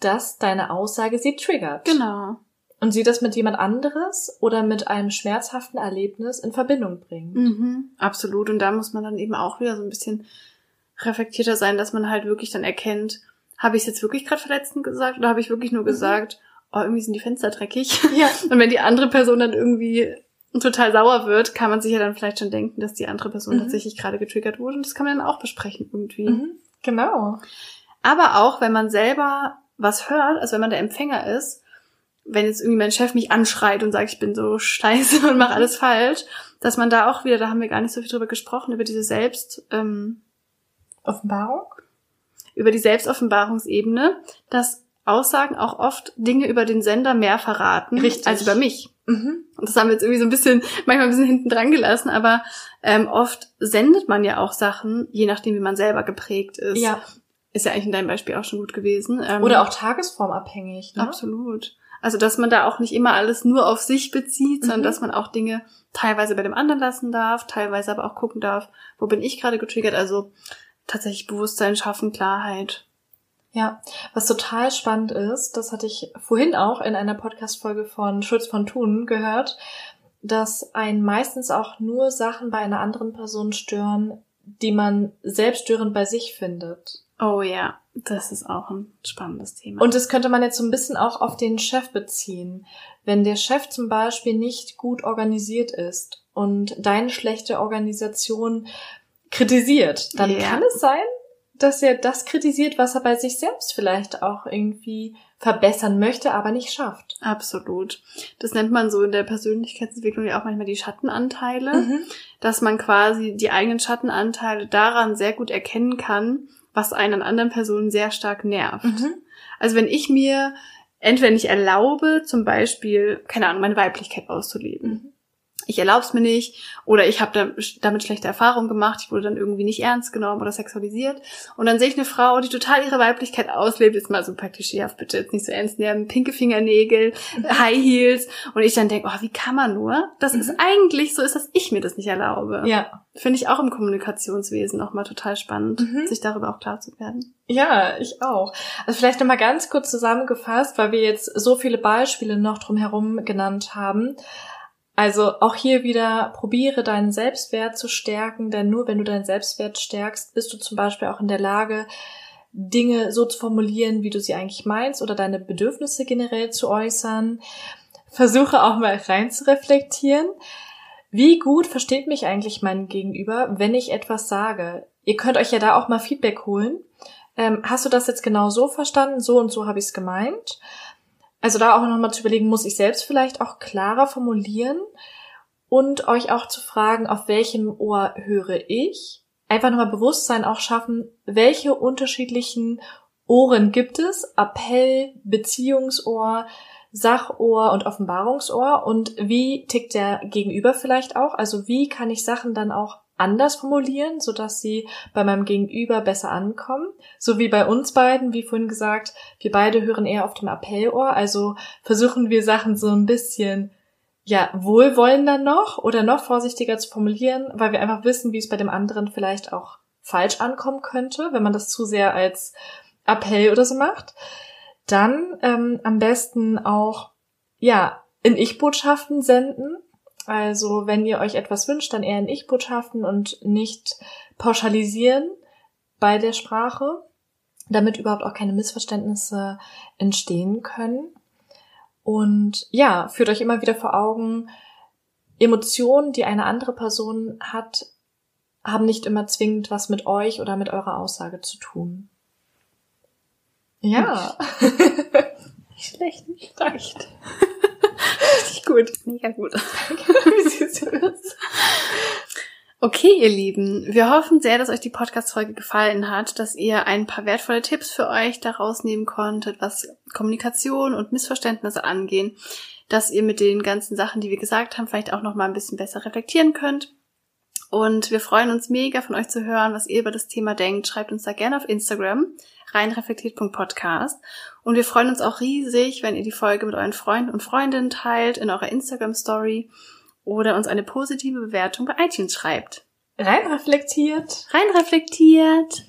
dass deine Aussage sie triggert. Genau. Und sie das mit jemand anderes oder mit einem schmerzhaften Erlebnis in Verbindung bringt. Mhm, absolut. Und da muss man dann eben auch wieder so ein bisschen reflektierter sein, dass man halt wirklich dann erkennt, habe ich es jetzt wirklich gerade verletzend gesagt oder habe ich wirklich nur gesagt, oh, irgendwie sind die Fenster dreckig. Ja. Und wenn die andere Person dann irgendwie total sauer wird, kann man sich ja dann vielleicht schon denken, dass die andere Person Mhm. tatsächlich gerade getriggert wurde. Und das kann man dann auch besprechen irgendwie. Mhm. Genau. Aber auch, wenn man selber was hört, also wenn man der Empfänger ist, wenn jetzt irgendwie mein Chef mich anschreit und sagt, ich bin so scheiße und mache alles falsch, dass man da auch wieder, da haben wir gar nicht so viel drüber gesprochen, über diese Selbst, ähm, Offenbarung? Über die Selbstoffenbarungsebene, dass Aussagen auch oft Dinge über den Sender mehr verraten Richtig. als über mich. Mhm. Und das haben wir jetzt irgendwie so ein bisschen, manchmal ein bisschen hinten dran gelassen, aber ähm, oft sendet man ja auch Sachen, je nachdem, wie man selber geprägt ist. Ja. Ist ja eigentlich in deinem Beispiel auch schon gut gewesen. Ähm, Oder auch tagesformabhängig. Ne? Absolut. Also, dass man da auch nicht immer alles nur auf sich bezieht, sondern Mhm. dass man auch Dinge teilweise bei dem anderen lassen darf, teilweise aber auch gucken darf, wo bin ich gerade getriggert. Also tatsächlich Bewusstsein schaffen, Klarheit. Ja, was total spannend ist, das hatte ich vorhin auch in einer Podcast-Folge von Schulz von Thun gehört, dass einen meistens auch nur Sachen bei einer anderen Person stören, die man selbst störend bei sich findet. Oh ja, das ist auch ein spannendes Thema. Und das könnte man jetzt so ein bisschen auch auf den Chef beziehen. Wenn der Chef zum Beispiel nicht gut organisiert ist und deine schlechte Organisation kritisiert, dann Ja. kann es sein, dass er das kritisiert, was er bei sich selbst vielleicht auch irgendwie verbessern möchte, aber nicht schafft. Absolut. Das nennt man so in der Persönlichkeitsentwicklung ja auch manchmal die Schattenanteile, Mhm. dass man quasi die eigenen Schattenanteile daran sehr gut erkennen kann, was einen an anderen Personen sehr stark nervt. Mhm. Also wenn ich mir entweder nicht erlaube, zum Beispiel, keine Ahnung, meine Weiblichkeit auszuleben. Mhm. Ich erlaube es mir nicht oder ich habe da, damit schlechte Erfahrungen gemacht, ich wurde dann irgendwie nicht ernst genommen oder sexualisiert. Und dann sehe ich eine Frau, die total ihre Weiblichkeit auslebt, jetzt mal super klischeehaft, bitte jetzt nicht so ernst nehmen, pinke Fingernägel, High Heels. Und ich dann denke, oh, wie kann man nur? Das ist Mhm. eigentlich so, ist, dass ich mir das nicht erlaube. Ja, Finde ich auch im Kommunikationswesen nochmal total spannend, Mhm. sich darüber auch klar zu werden. ja, ich auch. Also vielleicht nochmal ganz kurz zusammengefasst, weil wir jetzt so viele Beispiele noch drumherum genannt haben. Also auch hier wieder probiere deinen Selbstwert zu stärken, denn nur wenn du deinen Selbstwert stärkst, bist du zum Beispiel auch in der Lage, Dinge so zu formulieren, wie du sie eigentlich meinst oder deine Bedürfnisse generell zu äußern. Versuche auch mal rein zu reflektieren. Wie gut versteht mich eigentlich mein Gegenüber, wenn ich etwas sage? Ihr könnt euch ja da auch mal Feedback holen. Ähm, hast du das jetzt genau so verstanden? So und so habe ich es gemeint. Also da auch nochmal zu überlegen, muss ich selbst vielleicht auch klarer formulieren und euch auch zu fragen, auf welchem Ohr höre ich? Einfach nochmal Bewusstsein auch schaffen, welche unterschiedlichen Ohren gibt es? Appell, Beziehungsohr, Sachohr und Offenbarungsohr und wie tickt der Gegenüber vielleicht auch? Also wie kann ich Sachen dann auch anders formulieren, so dass sie bei meinem Gegenüber besser ankommen. So wie bei uns beiden, wie vorhin gesagt, wir beide hören eher auf dem Appellohr, also versuchen wir Sachen so ein bisschen ja, wohlwollender noch oder noch vorsichtiger zu formulieren, weil wir einfach wissen, wie es bei dem anderen vielleicht auch falsch ankommen könnte, wenn man das zu sehr als Appell oder so macht. Dann ähm, am besten auch, ja, in Ich-Botschaften senden. Also wenn ihr euch etwas wünscht, dann eher in Ich-Botschaften und nicht pauschalisieren bei der Sprache, damit überhaupt auch keine Missverständnisse entstehen können. Und ja, führt euch immer wieder vor Augen, Emotionen, die eine andere Person hat, haben nicht immer zwingend was mit euch oder mit eurer Aussage zu tun. Ja. Nicht schlecht, nicht Echt. Richtig gut. Mega gut. Wie siehst du das? Okay, ihr Lieben, wir hoffen sehr, dass euch die Podcast-Folge gefallen hat, dass ihr ein paar wertvolle Tipps für euch daraus nehmen konntet, was Kommunikation und Missverständnisse angehen, dass ihr mit den ganzen Sachen, die wir gesagt haben, vielleicht auch noch mal ein bisschen besser reflektieren könnt. Und wir freuen uns mega von euch zu hören, was ihr über das Thema denkt. Schreibt uns da gerne auf Instagram reinreflektiert.podcast. Und wir freuen uns auch riesig, wenn ihr die Folge mit euren Freunden und Freundinnen teilt in eurer Instagram Story oder uns eine positive Bewertung bei iTunes schreibt. Rein reflektiert. Rein reflektiert.